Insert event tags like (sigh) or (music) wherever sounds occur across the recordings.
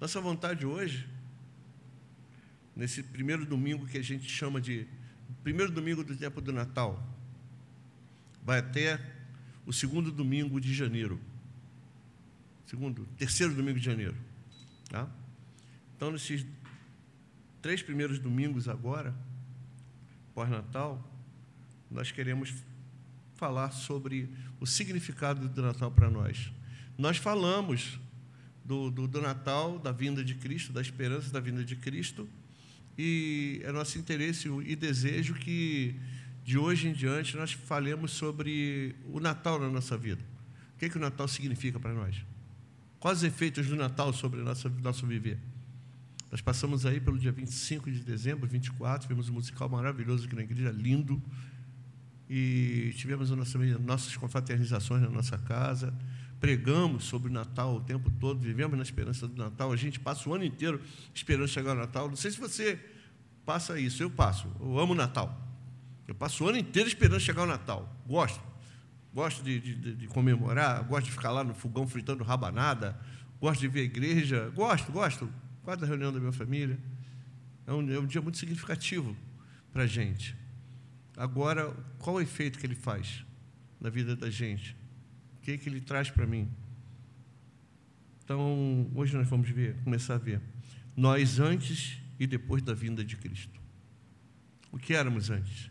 Nossa vontade hoje, nesse primeiro domingo que a gente chama de primeiro domingo do tempo do Natal, vai até o segundo domingo de janeiro. Segundo, terceiro domingo de janeiro. Tá? Então, nesses três primeiros domingos agora, pós-Natal, nós queremos falar sobre o significado do Natal para nós. Nós falamos do, do, do, Natal, da vinda de Cristo, da esperança da vinda de Cristo, e é nosso interesse e desejo que, de hoje em diante, nós falemos sobre o Natal na nossa vida. O que, é que o Natal significa para nós? Quais os efeitos do Natal sobre o nosso, viver? Nós passamos aí pelo dia 25 de dezembro, 24, vimos um musical maravilhoso aqui na igreja, lindo, e tivemos nossas confraternizações na nossa casa, pregamos sobre o Natal o tempo todo, vivemos na esperança do Natal, a gente passa o ano inteiro esperando chegar o Natal. Não sei se você passa isso, eu passo, eu amo o Natal. Eu passo o ano inteiro esperando chegar o Natal, gosto. Gosto de, de, de comemorar, gosto de ficar lá no fogão fritando rabanada, gosto de ver a igreja, gosto, gosto. Gosto da reunião da minha família. É um, é um dia muito significativo para a gente. Agora, qual o efeito que ele faz na vida da gente? Que, que ele traz para mim? Então, hoje nós vamos ver, começar a ver. Nós antes e depois da vinda de Cristo. O que éramos antes?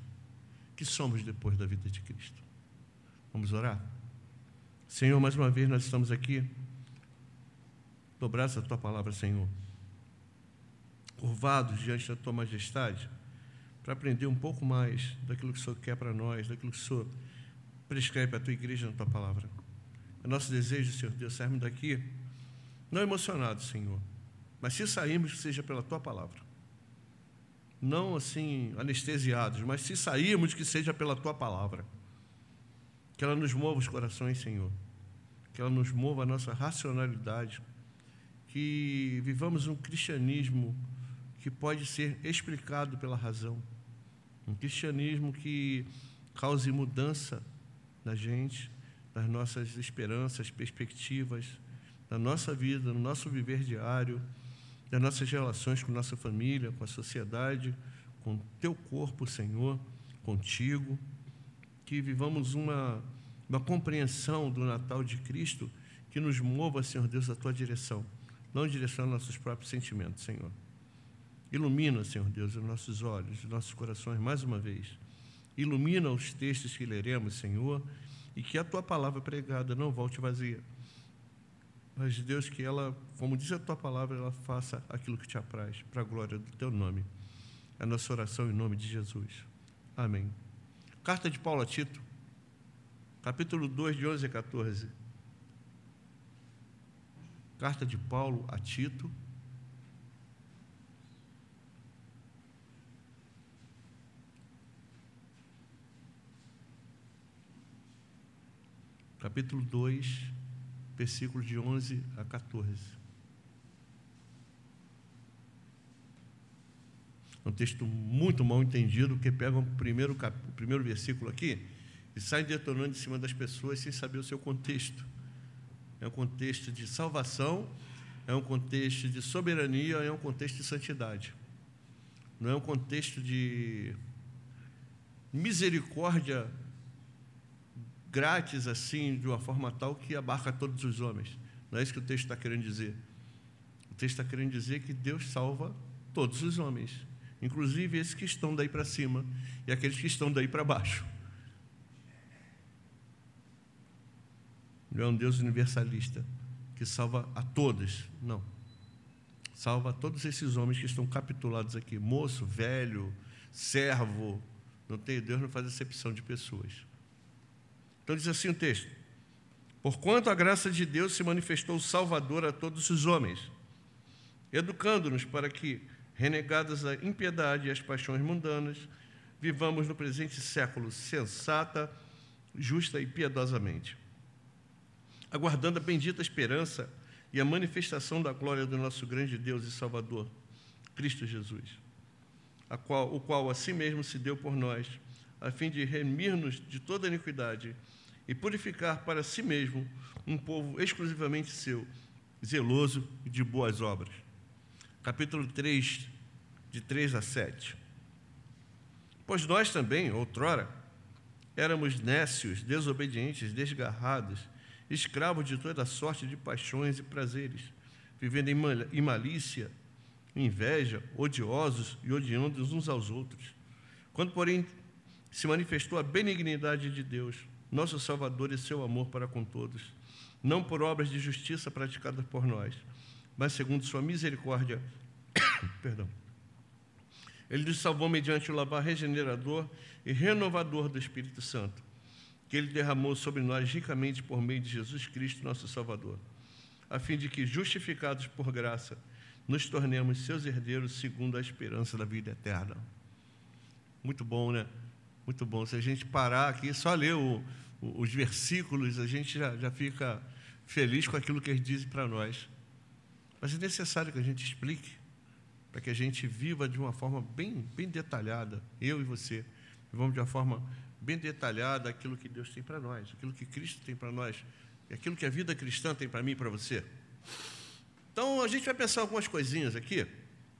O que somos depois da vida de Cristo? Vamos orar? Senhor, mais uma vez nós estamos aqui, dobrados a tua palavra, Senhor, curvados diante da tua majestade, para aprender um pouco mais daquilo que o Senhor quer para nós, daquilo que o Senhor prescreve para a tua igreja na tua palavra. É nosso desejo, Senhor Deus, sairmos daqui não emocionados, Senhor, mas se sairmos, seja pela tua palavra. Não assim anestesiados, mas se sairmos, que seja pela tua palavra. Que ela nos mova os corações, Senhor. Que ela nos mova a nossa racionalidade. Que vivamos um cristianismo que pode ser explicado pela razão. Um cristianismo que cause mudança na gente das nossas esperanças, perspectivas, da nossa vida, no nosso viver diário, das nossas relações com nossa família, com a sociedade, com teu corpo, Senhor, contigo, que vivamos uma, uma compreensão do Natal de Cristo que nos mova, Senhor Deus, a tua direção, não em direção aos nossos próprios sentimentos, Senhor. Ilumina, Senhor Deus, os nossos olhos, os nossos corações mais uma vez. Ilumina os textos que leremos, Senhor, e que a tua palavra pregada não volte vazia. Mas, Deus, que ela, como diz a tua palavra, ela faça aquilo que te apraz, para a glória do teu nome. É a nossa oração em nome de Jesus. Amém. Carta de Paulo a Tito, capítulo 2, de 11 a 14. Carta de Paulo a Tito, capítulo 2, versículos de 11 a 14. É um texto muito mal entendido, que pega o primeiro, cap... o primeiro versículo aqui e sai detonando em cima das pessoas sem saber o seu contexto. É um contexto de salvação, é um contexto de soberania, é um contexto de santidade. Não é um contexto de misericórdia grátis assim, de uma forma tal que abarca todos os homens. Não é isso que o texto está querendo dizer. O texto está querendo dizer que Deus salva todos os homens, inclusive esses que estão daí para cima e aqueles que estão daí para baixo. Não é um Deus universalista que salva a todos, não. Salva todos esses homens que estão capitulados aqui, moço, velho, servo. Não tem, Deus não faz acepção de pessoas. Então diz assim o texto: Porquanto a graça de Deus se manifestou salvador a todos os homens, educando-nos para que, renegadas a impiedade e as paixões mundanas, vivamos no presente século sensata, justa e piedosamente, aguardando a bendita esperança e a manifestação da glória do nosso grande Deus e Salvador, Cristo Jesus, qual, o qual a si mesmo se deu por nós, a fim de remir-nos de toda iniquidade e purificar para si mesmo um povo exclusivamente seu, zeloso de boas obras. Capítulo 3, de 3 a 7. Pois nós também, outrora, éramos nécios, desobedientes, desgarrados, escravos de toda sorte de paixões e prazeres, vivendo em malícia, inveja, odiosos e odiando uns aos outros. Quando, porém, se manifestou a benignidade de Deus, nosso Salvador e seu amor para com todos, não por obras de justiça praticadas por nós, mas segundo sua misericórdia, (coughs) perdão. Ele nos salvou mediante o lavar regenerador e renovador do Espírito Santo, que ele derramou sobre nós ricamente por meio de Jesus Cristo, nosso Salvador, a fim de que, justificados por graça, nos tornemos seus herdeiros segundo a esperança da vida eterna. Muito bom, né? Muito bom. Se a gente parar aqui, só ler o, o, os versículos, a gente já, já fica feliz com aquilo que eles dizem para nós. Mas é necessário que a gente explique, para que a gente viva de uma forma bem, bem detalhada, eu e você, vivamos de uma forma bem detalhada aquilo que Deus tem para nós, aquilo que Cristo tem para nós, e aquilo que a vida cristã tem para mim e para você. Então, a gente vai pensar algumas coisinhas aqui,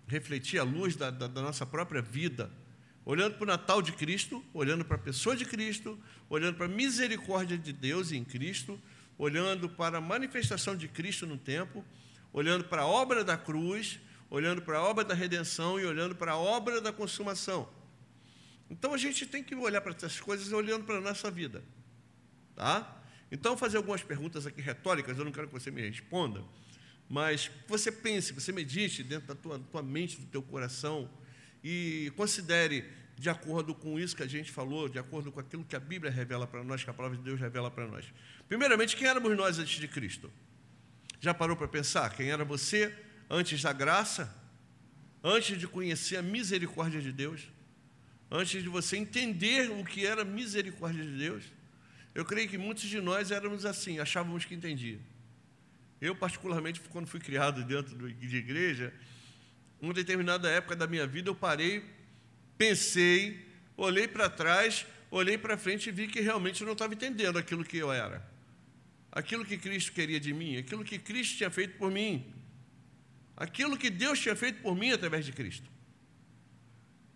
refletir à luz da, da, da nossa própria vida, olhando para o Natal de Cristo, olhando para a pessoa de Cristo, olhando para a misericórdia de Deus em Cristo, olhando para a manifestação de Cristo no tempo, olhando para a obra da cruz, olhando para a obra da redenção e olhando para a obra da consumação. Então a gente tem que olhar para essas coisas olhando para a nossa vida. Tá? Então, fazer algumas perguntas aqui retóricas, eu não quero que você me responda, mas você pense, você medite dentro da tua, tua mente, do teu coração, e considere, de acordo com isso que a gente falou, de acordo com aquilo que a Bíblia revela para nós, que a palavra de Deus revela para nós. Primeiramente, quem éramos nós antes de Cristo? Já parou para pensar? Quem era você antes da graça? Antes de conhecer a misericórdia de Deus? Antes de você entender o que era a misericórdia de Deus? Eu creio que muitos de nós éramos assim, achávamos que entendia. Eu, particularmente, quando fui criado dentro de igreja, uma determinada época da minha vida, eu parei, pensei, olhei para trás, olhei para frente e vi que realmente eu não estava entendendo aquilo que eu era. Aquilo que Cristo queria de mim, aquilo que Cristo tinha feito por mim. Aquilo que Deus tinha feito por mim através de Cristo.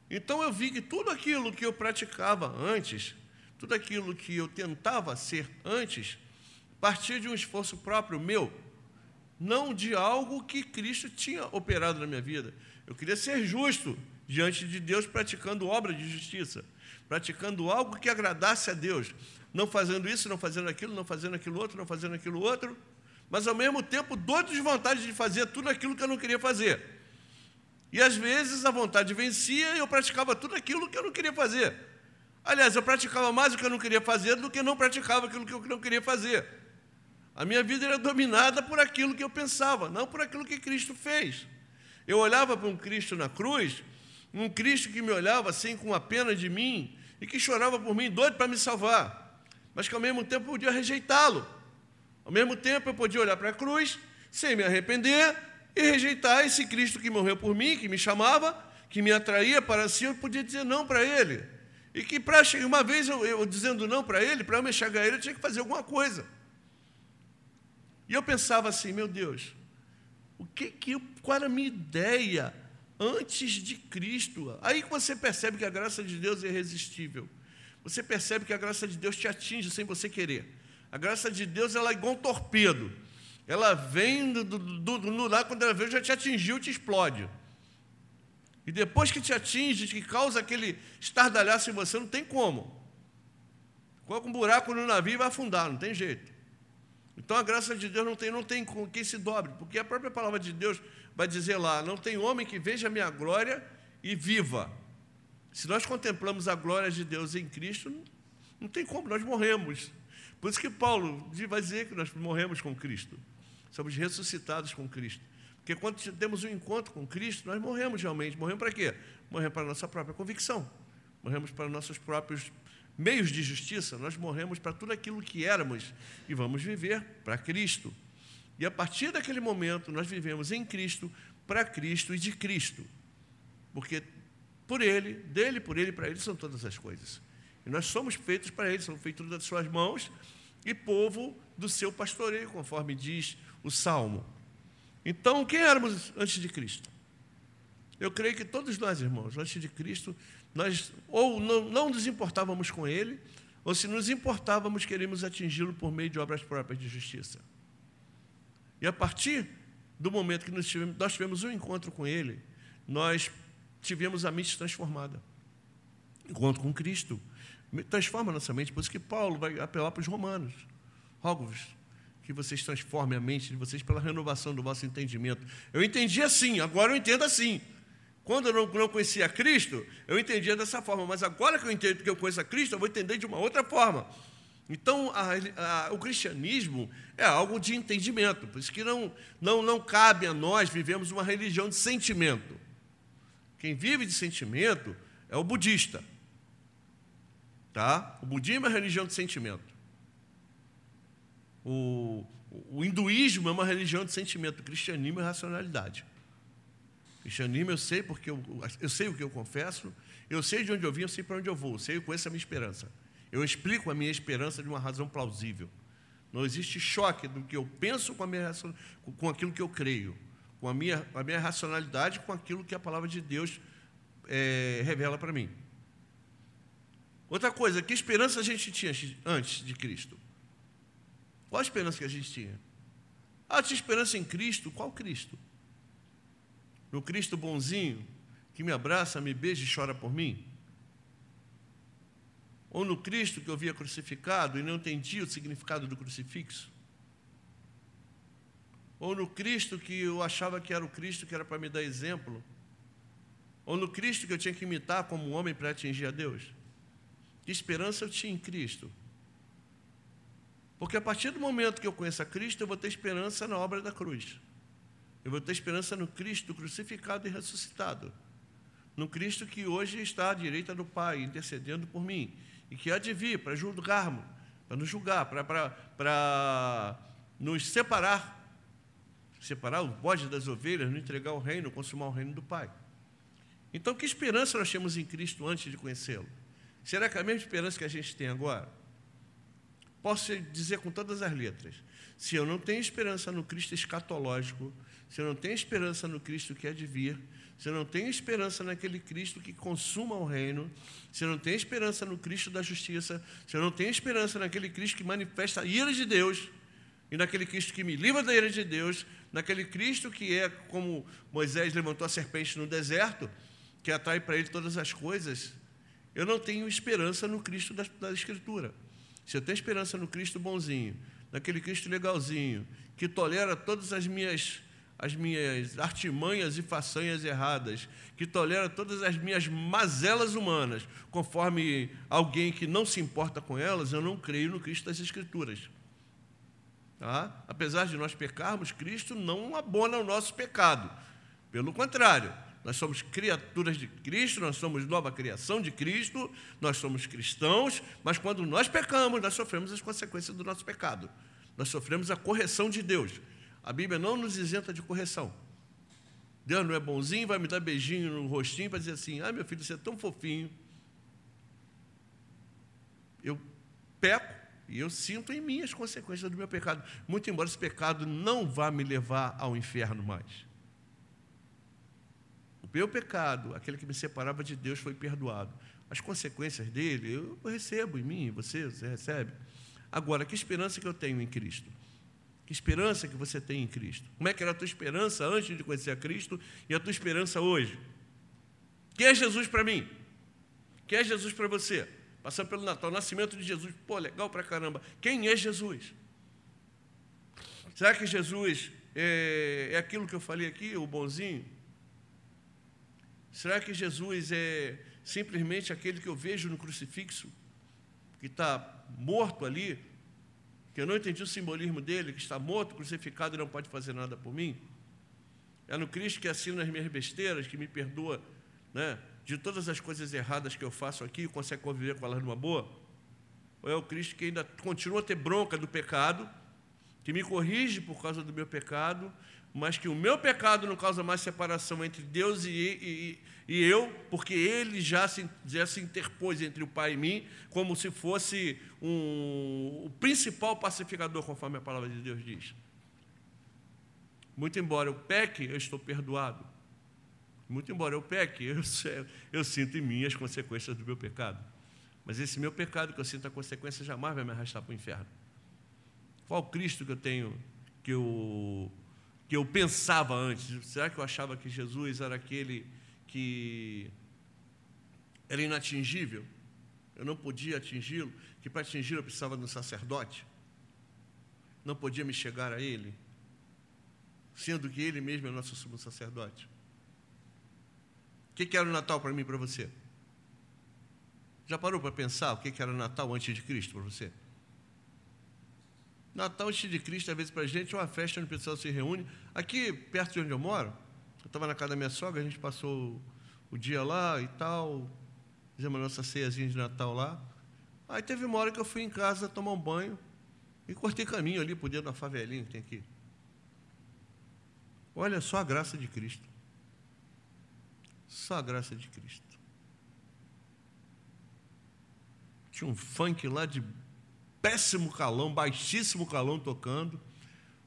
Então eu vi que tudo aquilo que eu praticava antes, tudo aquilo que eu tentava ser antes, partia de um esforço próprio meu, não de algo que Cristo tinha operado na minha vida. Eu queria ser justo diante de Deus, praticando obra de justiça, praticando algo que agradasse a Deus, não fazendo isso, não fazendo aquilo, não fazendo aquilo outro, não fazendo aquilo outro, mas ao mesmo tempo doido de vontade de fazer tudo aquilo que eu não queria fazer. E às vezes a vontade vencia e eu praticava tudo aquilo que eu não queria fazer. Aliás, eu praticava mais o que eu não queria fazer do que não praticava aquilo que eu não queria fazer. A minha vida era dominada por aquilo que eu pensava, não por aquilo que Cristo fez. Eu olhava para um Cristo na cruz, um Cristo que me olhava assim com a pena de mim e que chorava por mim, doido para me salvar, mas que ao mesmo tempo podia rejeitá-lo. Ao mesmo tempo eu podia olhar para a cruz sem me arrepender e rejeitar esse Cristo que morreu por mim, que me chamava, que me atraía para si, eu podia dizer não para ele. E que uma vez eu, eu dizendo não para ele, para eu me chegar ele, eu tinha que fazer alguma coisa. E eu pensava assim, meu Deus, o que que qual era a minha ideia antes de Cristo? Aí você percebe que a graça de Deus é irresistível. Você percebe que a graça de Deus te atinge sem você querer. A graça de Deus ela é igual um torpedo. Ela vem do, do, do, lá, quando ela vem, já te atingiu, te explode. E depois que te atinge, que causa aquele estardalhaço em você, não tem como. Coloca um buraco no navio e vai afundar, não tem jeito. Então a graça de Deus não tem, não tem com quem se dobre, porque a própria palavra de Deus vai dizer lá: não tem homem que veja a minha glória e viva. Se nós contemplamos a glória de Deus em Cristo, não tem como, nós morremos. Por isso que Paulo vai dizer que nós morremos com Cristo, somos ressuscitados com Cristo. Porque quando temos um encontro com Cristo, nós morremos realmente. Morremos para quê? Morremos para a nossa própria convicção, morremos para nossos próprios meios de justiça, nós morremos para tudo aquilo que éramos e vamos viver para Cristo. E a partir daquele momento, nós vivemos em Cristo, para Cristo e de Cristo. Porque por Ele, dele, por Ele, para Ele são todas as coisas. E nós somos feitos para Ele, somos feitos das Suas mãos e povo do seu pastoreio, conforme diz o Salmo. Então, quem éramos antes de Cristo? Eu creio que todos nós, irmãos, antes de Cristo, nós ou não, não nos importávamos com Ele, ou se nos importávamos, queríamos atingi-lo por meio de obras próprias de justiça. E a partir do momento que nós tivemos, nós tivemos um encontro com Ele, nós tivemos a mente transformada. Encontro com Cristo transforma nossa mente, por isso que Paulo vai apelar para os romanos. Rogo-vos que vocês transformem a mente de vocês pela renovação do vosso entendimento. Eu entendi assim, agora eu entendo assim. Quando eu não, não conhecia Cristo, eu entendia dessa forma, mas agora que eu entendo que eu conheço a Cristo, eu vou entender de uma outra forma. Então, a, a, o cristianismo é algo de entendimento, por isso que não, não, não cabe a nós vivemos uma religião de sentimento. Quem vive de sentimento é o budista. Tá? O budismo é uma religião de sentimento. O, o hinduísmo é uma religião de sentimento. O cristianismo é racionalidade. Cristianismo eu sei porque eu, eu sei o que eu confesso, eu sei de onde eu vim, eu sei para onde eu vou, eu sei com essa a minha esperança. Eu explico a minha esperança de uma razão plausível. Não existe choque do que eu penso com, a minha, com aquilo que eu creio, com a minha, a minha racionalidade, com aquilo que a palavra de Deus é, revela para mim. Outra coisa, que esperança a gente tinha antes de Cristo? Qual a esperança que a gente tinha? Ah, tinha esperança em Cristo? Qual Cristo? No Cristo bonzinho, que me abraça, me beija e chora por mim? Ou no Cristo que eu via crucificado e não entendia o significado do crucifixo? Ou no Cristo que eu achava que era o Cristo que era para me dar exemplo? Ou no Cristo que eu tinha que imitar como homem para atingir a Deus? Que esperança eu tinha em Cristo? Porque a partir do momento que eu conheço a Cristo, eu vou ter esperança na obra da cruz. Eu vou ter esperança no Cristo crucificado e ressuscitado. No Cristo que hoje está à direita do Pai, intercedendo por mim. E que há de vir para julgarmos, para nos julgar, para, para, para nos separar. Separar o bode das ovelhas, não entregar o reino, consumar o reino do Pai. Então, que esperança nós tínhamos em Cristo antes de conhecê-lo? Será que é a mesma esperança que a gente tem agora? Posso dizer com todas as letras: se eu não tenho esperança no Cristo escatológico, eu não tenho esperança no Cristo que é de vir, eu não tenho esperança naquele Cristo que consuma o reino, eu não tenho esperança no Cristo da justiça, eu não tenho esperança naquele Cristo que manifesta a ira de Deus, e naquele Cristo que me livra da ira de Deus, naquele Cristo que é como Moisés levantou a serpente no deserto, que atrai para ele todas as coisas, eu não tenho esperança no Cristo da, da Escritura. Se eu tenho esperança no Cristo bonzinho, naquele Cristo legalzinho, que tolera todas as minhas as minhas artimanhas e façanhas erradas, que tolera todas as minhas mazelas humanas, conforme alguém que não se importa com elas, eu não creio no Cristo das Escrituras. Tá? Apesar de nós pecarmos, Cristo não abona o nosso pecado. Pelo contrário, nós somos criaturas de Cristo, nós somos nova criação de Cristo, nós somos cristãos, mas quando nós pecamos, nós sofremos as consequências do nosso pecado. Nós sofremos a correção de Deus. A Bíblia não nos isenta de correção. Deus não é bonzinho, vai me dar beijinho no rostinho para dizer assim: ah, meu filho, você é tão fofinho. Eu peco e eu sinto em mim as consequências do meu pecado. Muito embora esse pecado não vá me levar ao inferno mais. O meu pecado, aquele que me separava de Deus, foi perdoado. As consequências dele eu recebo em mim, você, você recebe. Agora, que esperança que eu tenho em Cristo? Que esperança que você tem em Cristo? Como é que era a tua esperança antes de conhecer a Cristo e a tua esperança hoje? Quem é Jesus para mim? Quem é Jesus para você? Passando pelo Natal, nascimento de Jesus, pô, legal para caramba. Quem é Jesus? Será que Jesus é, é aquilo que eu falei aqui, o bonzinho? Será que Jesus é simplesmente aquele que eu vejo no crucifixo, que está morto ali, que eu não entendi o simbolismo dele, que está morto, crucificado e não pode fazer nada por mim? É no Cristo que assina as minhas besteiras, que me perdoa né, de todas as coisas erradas que eu faço aqui e consegue conviver com elas numa boa? Ou é o Cristo que ainda continua a ter bronca do pecado, que me corrige por causa do meu pecado mas que o meu pecado não causa mais separação entre Deus e, e, e eu, porque ele já se, já se interpôs entre o Pai e mim, como se fosse um, o principal pacificador, conforme a palavra de Deus diz. Muito embora eu peque, eu estou perdoado. Muito embora eu peque, eu, (laughs) eu sinto em mim as consequências do meu pecado. Mas esse meu pecado que eu sinto a consequência jamais vai me arrastar para o inferno. Qual Cristo que eu tenho, que eu, que eu pensava antes? Será que eu achava que Jesus era aquele que era inatingível? Eu não podia atingi-lo, que para atingi-lo eu precisava de um sacerdote? Não podia me chegar a ele? Sendo que ele mesmo é nosso sumo sacerdote. O que era o Natal para mim e para você? Já parou para pensar o que era Natal antes de Cristo para você? Natal antes de Cristo, às vezes, para a gente, é uma festa onde o pessoal se reúne. Aqui, perto de onde eu moro, eu estava na casa da minha sogra, a gente passou o dia lá e tal, fizemos a nossa ceiazinha de Natal lá. Aí teve uma hora que eu fui em casa tomar um banho e cortei caminho ali por dentro da favelinha que tem aqui. Olha só a graça de Cristo. Só a graça de Cristo. Tinha um funk lá de péssimo calão, baixíssimo calão tocando,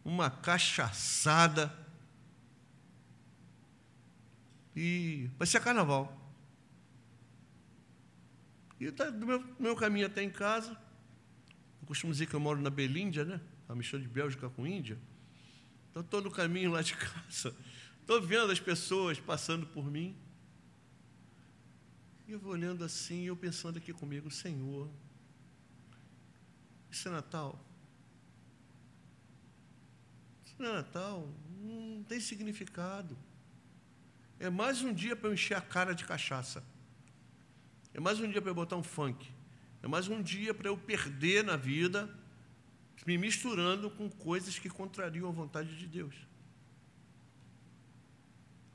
uma cachaçada. E vai ser carnaval. E tá do meu, meu caminho até em casa. Eu costumo dizer que eu moro na Belíndia, né? A mistura de Bélgica com Índia. Então, estou no caminho lá de (laughs) casa. Estou vendo as pessoas passando por mim. E eu vou olhando assim, eu pensando aqui comigo, Senhor, isso é Natal? Isso não é Natal? Não tem significado. É mais um dia para eu encher a cara de cachaça. É mais um dia para eu botar um funk. É mais um dia para eu perder na vida, me misturando com coisas que contrariam a vontade de Deus.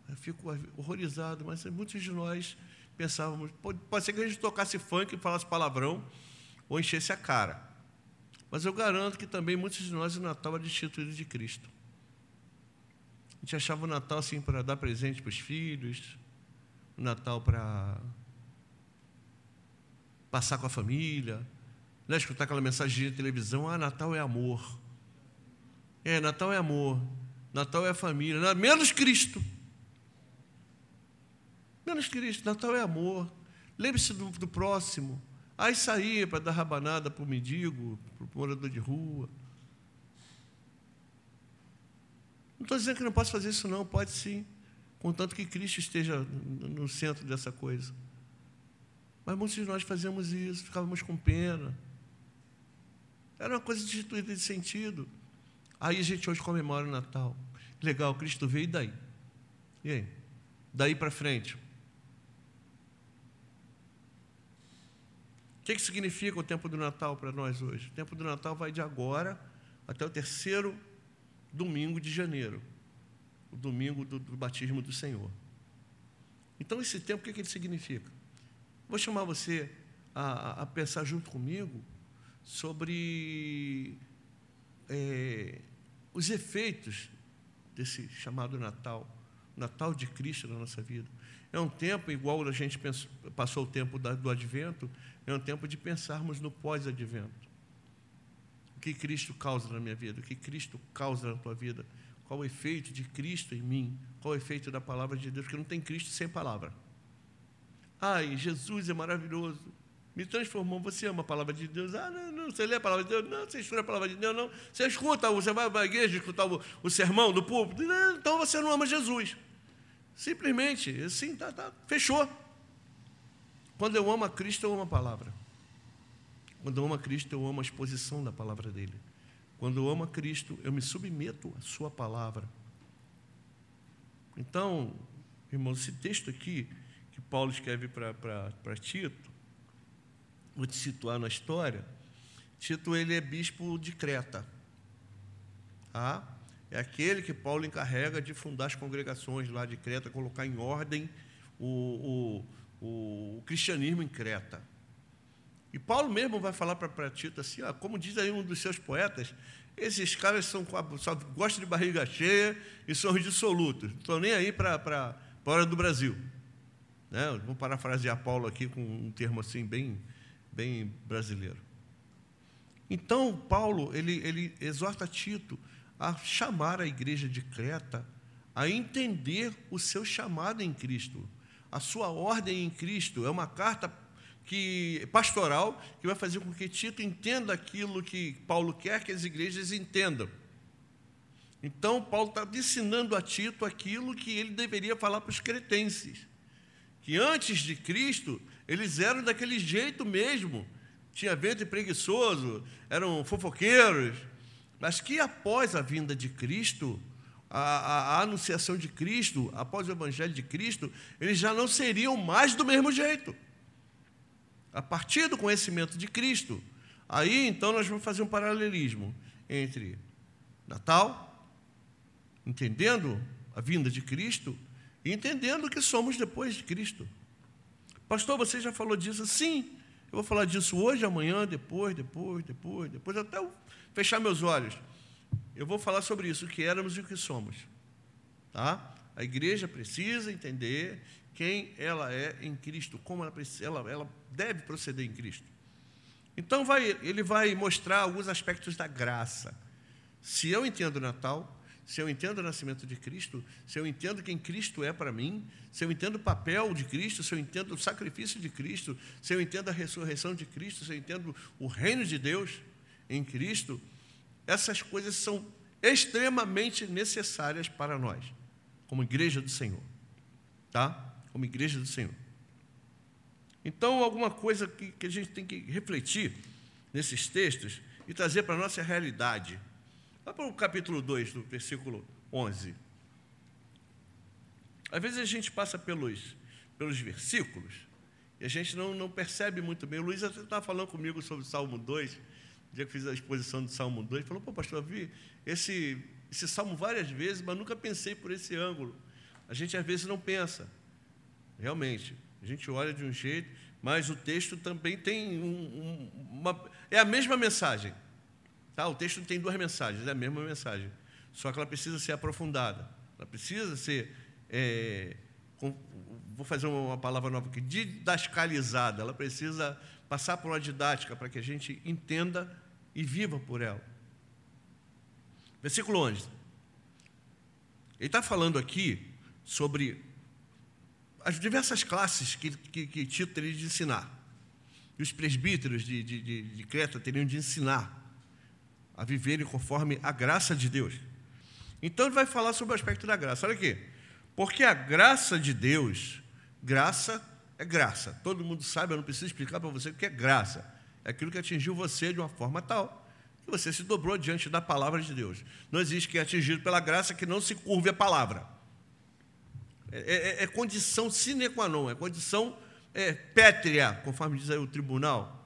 Eu fico horrorizado, mas muitos de nós pensávamos, pode, ser que a gente tocasse funk e falasse palavrão ou enchesse a cara. Mas eu garanto que também muitos de nós o Natal era destituído de Cristo. Gente achava o Natal assim para dar presente para os filhos, o Natal para passar com a família, né? escutar aquela mensagem de televisão, ah, Natal é amor. É, Natal é amor, Natal é família, menos Cristo. Menos Cristo, Natal é amor. Lembre-se do, do, próximo. Aí sair para dar rabanada para o mendigo, para o morador de rua. Não estou dizendo que não posso fazer isso, não, pode sim. Contanto que Cristo esteja no centro dessa coisa. Mas muitos de nós fazíamos isso, ficávamos com pena. Era uma coisa destituída de sentido. Aí a gente hoje comemora o Natal. Legal, Cristo veio e daí? E aí? Daí para frente? O que, que significa o tempo do Natal para nós hoje? O tempo do Natal vai de agora até o terceiro domingo de janeiro, o domingo do, do batismo do Senhor. Então, esse tempo, o que, que ele significa? Vou chamar você a, a pensar junto comigo sobre é, os efeitos desse chamado Natal, Natal de Cristo na nossa vida. É um tempo, igual a gente pensou, passou o tempo do advento, é um tempo de pensarmos no pós-advento. Que Cristo causa na minha vida? O que Cristo causa na tua vida? Qual o efeito de Cristo em mim? Qual o efeito da palavra de Deus? Porque não tem Cristo sem palavra. Ai, Jesus é maravilhoso. Me transformou. Você ama a palavra de Deus? Ah, não, não. Você lê a palavra de Deus? Não. Você estuda a palavra de Deus? Não. Você escuta, você vai a igreja escutar o, o sermão do púlpito? Não, então você não ama Jesus. Simplesmente, assim, tá, tá, fechou. Quando eu amo a Cristo, eu amo a palavra. Quando eu amo a Cristo, eu amo a exposição da palavra dele. Quando eu amo a Cristo, eu me submeto à sua palavra. Então, irmão, esse texto aqui que Paulo escreve para Tito, vou te situar na história. Tito ele é bispo de Creta. Tá? É aquele que Paulo encarrega de fundar as congregações lá de Creta, colocar em ordem o, o, o, o cristianismo em Creta. E Paulo mesmo vai falar para Tito assim, ó, como diz aí um dos seus poetas, esses caras são, só gostam de barriga cheia e são dissolutos, não estão nem aí para a hora do Brasil. Né? Vou parafrasear Paulo aqui com um termo assim bem, bem brasileiro. Então, Paulo, ele, ele exorta Tito a chamar a igreja de Creta a entender o seu chamado em Cristo, a sua ordem em Cristo. É uma carta que pastoral que vai fazer com que Tito entenda aquilo que Paulo quer que as igrejas entendam. Então, Paulo está ensinando a Tito aquilo que ele deveria falar para os cretenses, que antes de Cristo eles eram daquele jeito mesmo, tinha ventre preguiçoso, eram fofoqueiros, mas que após a vinda de Cristo, a, a, a, anunciação de Cristo, após o Evangelho de Cristo, eles já não seriam mais do mesmo jeito a partir do conhecimento de Cristo. Aí então nós vamos fazer um paralelismo entre Natal, entendendo a vinda de Cristo, e entendendo que somos depois de Cristo. Pastor, você já falou disso? Sim, eu vou falar disso hoje, amanhã, depois, depois, depois, depois, até eu fechar meus olhos. Eu vou falar sobre isso, o que éramos e o que somos. Tá? A igreja precisa entender quem ela é em Cristo, como ela, ela, ela deve proceder em Cristo. Então vai, ele vai mostrar alguns aspectos da graça. Se eu entendo o Natal, se eu entendo o nascimento de Cristo, se eu entendo quem Cristo é para mim, se eu entendo o papel de Cristo, se eu entendo o sacrifício de Cristo, se eu entendo a ressurreição de Cristo, se eu entendo o reino de Deus em Cristo, essas coisas são extremamente necessárias para nós, como igreja do Senhor. Tá? como igreja do Senhor. Então, alguma coisa que, que a gente tem que refletir nesses textos e trazer para a nossa realidade. Vá para o capítulo 2, do versículo 11. Às vezes a gente passa pelos, pelos versículos e a gente não, não percebe muito bem. O Luiz estava falando comigo sobre o Salmo 2, no dia que fiz a exposição do Salmo 2, falou, pô, pastor, eu vi esse, esse salmo várias vezes, mas nunca pensei por esse ângulo. A gente às vezes não pensa. Realmente, a gente olha de um jeito, mas o texto também tem um, um, uma. É a mesma mensagem. Tá? O texto tem duas mensagens, é a mesma mensagem. Só que ela precisa ser aprofundada. Ela precisa ser. É, com, vou fazer uma palavra nova aqui, didascalizada. Ela precisa passar por uma didática para que a gente entenda e viva por ela. Versículo 11. Ele está falando aqui sobre as diversas classes que, que, que Tito teria de ensinar. E os presbíteros de, de, de, de Creta teriam de ensinar a viverem conforme a graça de Deus. Então ele vai falar sobre o aspecto da graça. Olha aqui. Porque a graça de Deus, graça é graça. Todo mundo sabe, eu não preciso explicar para você o que é graça. É aquilo que atingiu você de uma forma tal que você se dobrou diante da palavra de Deus. Não existe quem é atingido pela graça que não se curve a palavra. É, é, é condição sine qua non, é condição é, pétrea, conforme diz aí o tribunal.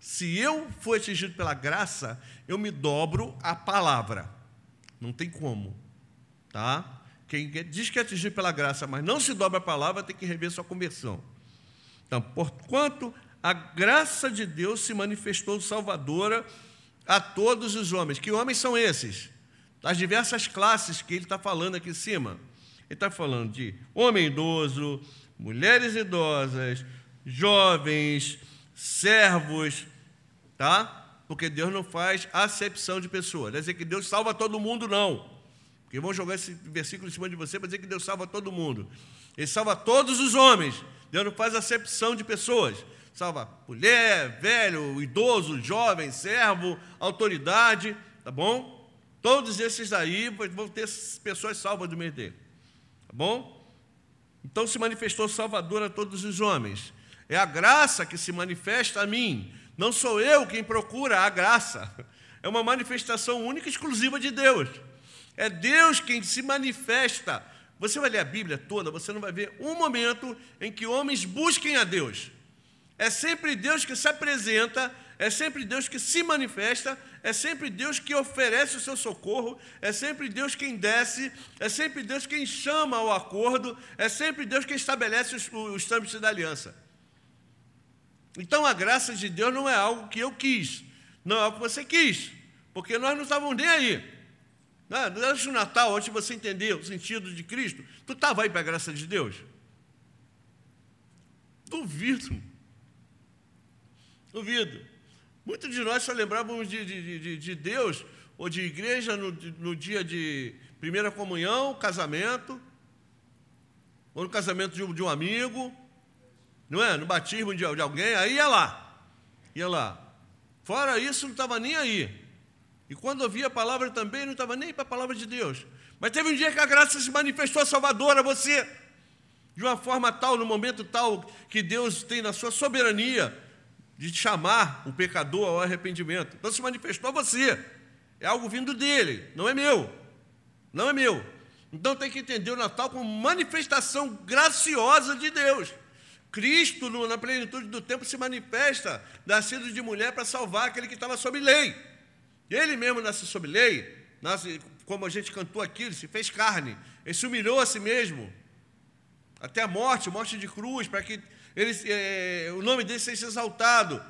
Se eu for atingido pela graça, eu me dobro à palavra. Não tem como. Tá? Quem diz que é atingido pela graça, mas não se dobra à palavra, tem que rever sua conversão. Então, porquanto a graça de Deus se manifestou salvadora a todos os homens. Que homens são esses? Das diversas classes que ele está falando aqui em cima. Ele está falando de homem idoso, mulheres idosas, jovens, servos, tá? Porque Deus não faz acepção de pessoas. Quer dizer que Deus salva todo mundo, não. Porque vão jogar esse versículo em cima de você para dizer que Deus salva todo mundo. Ele salva todos os homens. Deus não faz acepção de pessoas. Salva mulher, velho, idoso, jovem, servo, autoridade, tá bom? Todos esses aí vão ter pessoas salvas do meio dele. Tá bom? Então se manifestou Salvador a todos os homens. É a graça que se manifesta a mim. Não sou eu quem procura a graça. É uma manifestação única e exclusiva de Deus. É Deus quem se manifesta. Você vai ler a Bíblia toda, você não vai ver um momento em que homens busquem a Deus. É sempre Deus que se apresenta é sempre Deus que se manifesta, é sempre Deus que oferece o seu socorro, é sempre Deus quem desce, é sempre Deus quem chama ao acordo, é sempre Deus quem estabelece os, os trâmites da aliança. Então a graça de Deus não é algo que eu quis, não é algo que você quis, porque nós não estávamos nem aí. Durante o Natal, antes de você entender o sentido de Cristo, tu estava aí para a graça de Deus? Duvido. Duvido. Muitos de nós só lembrávamos de, de, de, de Deus ou de igreja no, no dia de primeira comunhão, casamento, ou no casamento de um, de um amigo, não é? No batismo de, de alguém, aí ia lá, ia lá. Fora isso, não estava nem aí. E quando ouvia a palavra também, não estava nem para a palavra de Deus. Mas teve um dia que a graça se manifestou salvadora a você, de uma forma tal, no momento tal, que Deus tem na sua soberania de chamar o pecador ao arrependimento. Então se manifestou a você. É algo vindo dele, não é meu. Não é meu. Então tem que entender o Natal como manifestação graciosa de Deus. Cristo, na plenitude do tempo, se manifesta, nascido de mulher para salvar aquele que estava sob lei. Ele mesmo nasce sob lei, nasce, como a gente cantou aqui, ele se fez carne, ele se humilhou a si mesmo, até a morte, morte de cruz, para que ele, é, o nome dele seja exaltado,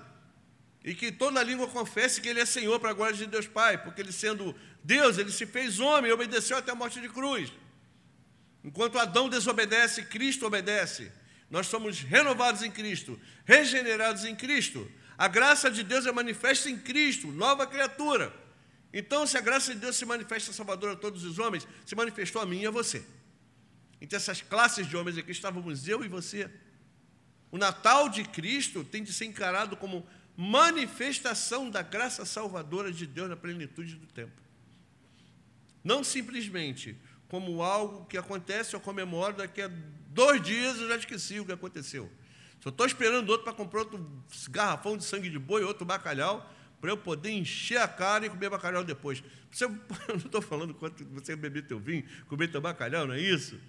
e que toda língua confesse que ele é Senhor para a glória de Deus Pai, porque ele sendo Deus, ele se fez homem e obedeceu até a morte de cruz. Enquanto Adão desobedece, Cristo obedece. Nós somos renovados em Cristo, regenerados em Cristo. A graça de Deus é manifesta em Cristo, nova criatura. Então, se a graça de Deus se manifesta Salvador a todos os homens, se manifestou a mim e a você. Então, essas classes de homens aqui estávamos eu e você. O Natal de Cristo tem de ser encarado como manifestação da graça salvadora de Deus na plenitude do tempo. Não simplesmente como algo que acontece, eu comemoro daqui a dois dias, eu já esqueci o que aconteceu. Só estou esperando outro para comprar outro garrafão de sangue de boi, outro bacalhau, para eu poder encher a cara e comer bacalhau depois. Você, (laughs) eu não estou falando quanto você beber teu vinho, comer teu bacalhau, não é isso?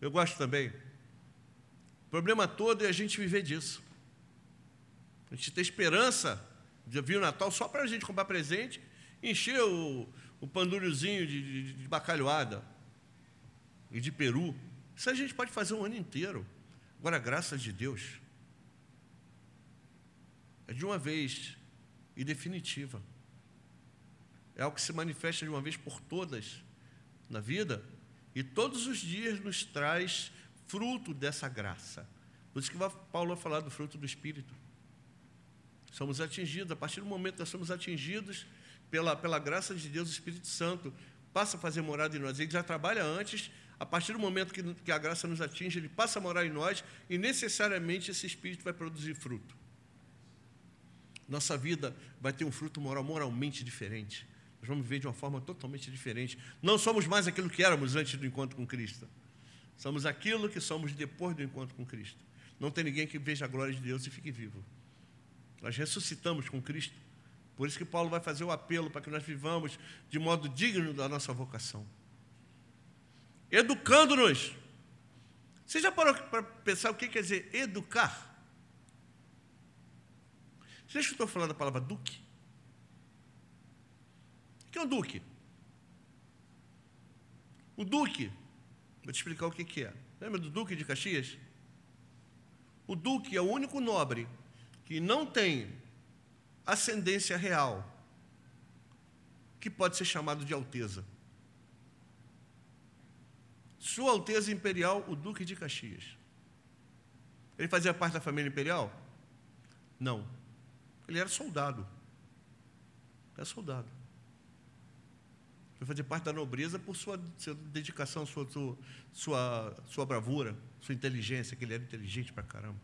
Eu gosto também. Problema todo é a gente viver disso. A gente ter esperança de vir o Natal só para a gente comprar presente, encher o, o pandúriozinho de, de, de bacalhoada e de peru. Isso a gente pode fazer um ano inteiro. Agora, graças de Deus, é de uma vez e definitiva. É algo que se manifesta de uma vez por todas na vida e todos os dias nos traz fruto dessa graça. Por isso que Paulo vai falar do fruto do Espírito. Somos atingidos, a partir do momento que nós somos atingidos pela, pela graça de Deus, o Espírito Santo passa a fazer morada em nós. Ele já trabalha antes, a partir do momento que, que a graça nos atinge, ele passa a morar em nós e necessariamente esse Espírito vai produzir fruto nossa vida vai ter um fruto moral moralmente diferente. Nós vamos viver de uma forma totalmente diferente. Não somos mais aquilo que éramos antes do encontro com Cristo. Somos aquilo que somos depois do encontro com Cristo. Não tem ninguém que veja a glória de Deus e fique vivo. Nós ressuscitamos com Cristo. Por isso que Paulo vai fazer o apelo para que nós vivamos de modo digno da nossa vocação. Educando-nos. Você já parou para pensar o que quer dizer educar? Você já escutou falar da palavra duque? O que é um duque? O duque, vou te explicar o que é. Lembra do duque de Caxias? O duque é o único nobre que não tem ascendência real, que pode ser chamado de alteza. Sua Alteza Imperial, o Duque de Caxias. Ele fazia parte da família imperial? Não. Ele era soldado. Era soldado. Foi fazer parte da nobreza por sua, sua dedicação, sua, sua, sua, bravura, sua inteligência, que ele era inteligente pra caramba.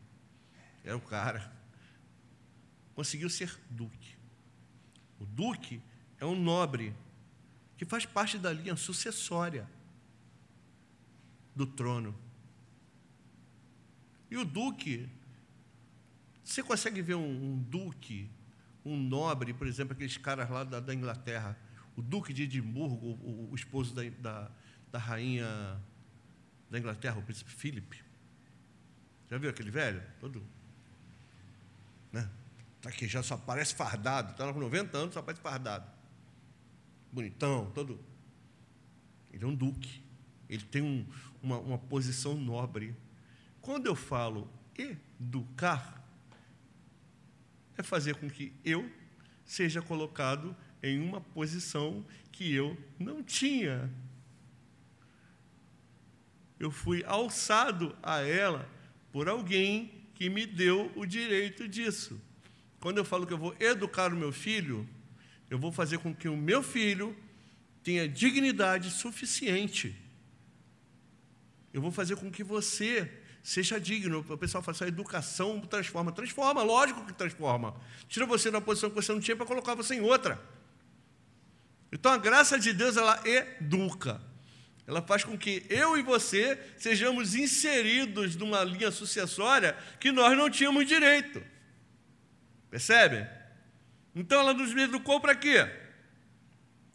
Era o cara. Conseguiu ser duque. O duque é um nobre que faz parte da linha sucessória do trono. E o duque você consegue ver um, um, duque, um nobre, por exemplo, aqueles caras lá da, da Inglaterra, o duque de Edimburgo, o, o esposo da, da, da, rainha da Inglaterra, o príncipe Philip. Já viu aquele velho? Todo. Né? Tá aqui, já só parece fardado, está com 90 anos, só parece fardado. Bonitão, todo. Ele é um duque. Ele tem um, uma, uma posição nobre. Quando eu falo educar, é fazer com que eu seja colocado em uma posição que eu não tinha. Eu fui alçado a ela por alguém que me deu o direito disso. Quando eu falo que eu vou educar o meu filho, eu vou fazer com que o meu filho tenha dignidade suficiente. Eu vou fazer com que você seja digno. O pessoal fala assim, a educação transforma. Transforma, lógico que transforma. Tira você da posição que você não tinha para colocar você em outra. Então a graça de Deus, ela educa. Ela faz com que eu e você sejamos inseridos numa linha sucessória que nós não tínhamos direito. Percebe? Então ela nos educou para quê?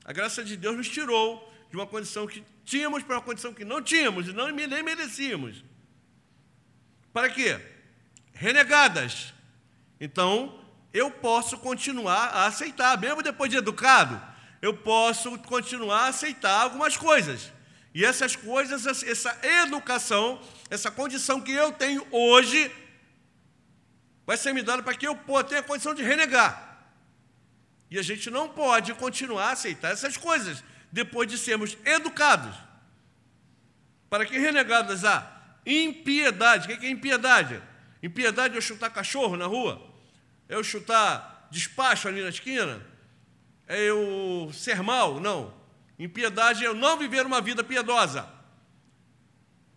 A graça de Deus nos tirou de uma condição que tínhamos para uma condição que não tínhamos e não nem merecíamos. Para quê? Renegadas. Então, eu posso continuar a aceitar, mesmo depois de educado, eu posso continuar a aceitar algumas coisas. E essas coisas, essa educação, essa condição que eu tenho hoje, vai ser me dada para que eu tenha a condição de renegar. E a gente não pode continuar a aceitar essas coisas depois de sermos educados. Para que renegadas há impiedade. O que é impiedade? Impiedade é eu chutar cachorro na rua? É eu chutar despacho ali na esquina? É eu ser mal? Não. Impiedade é eu não viver uma vida piedosa.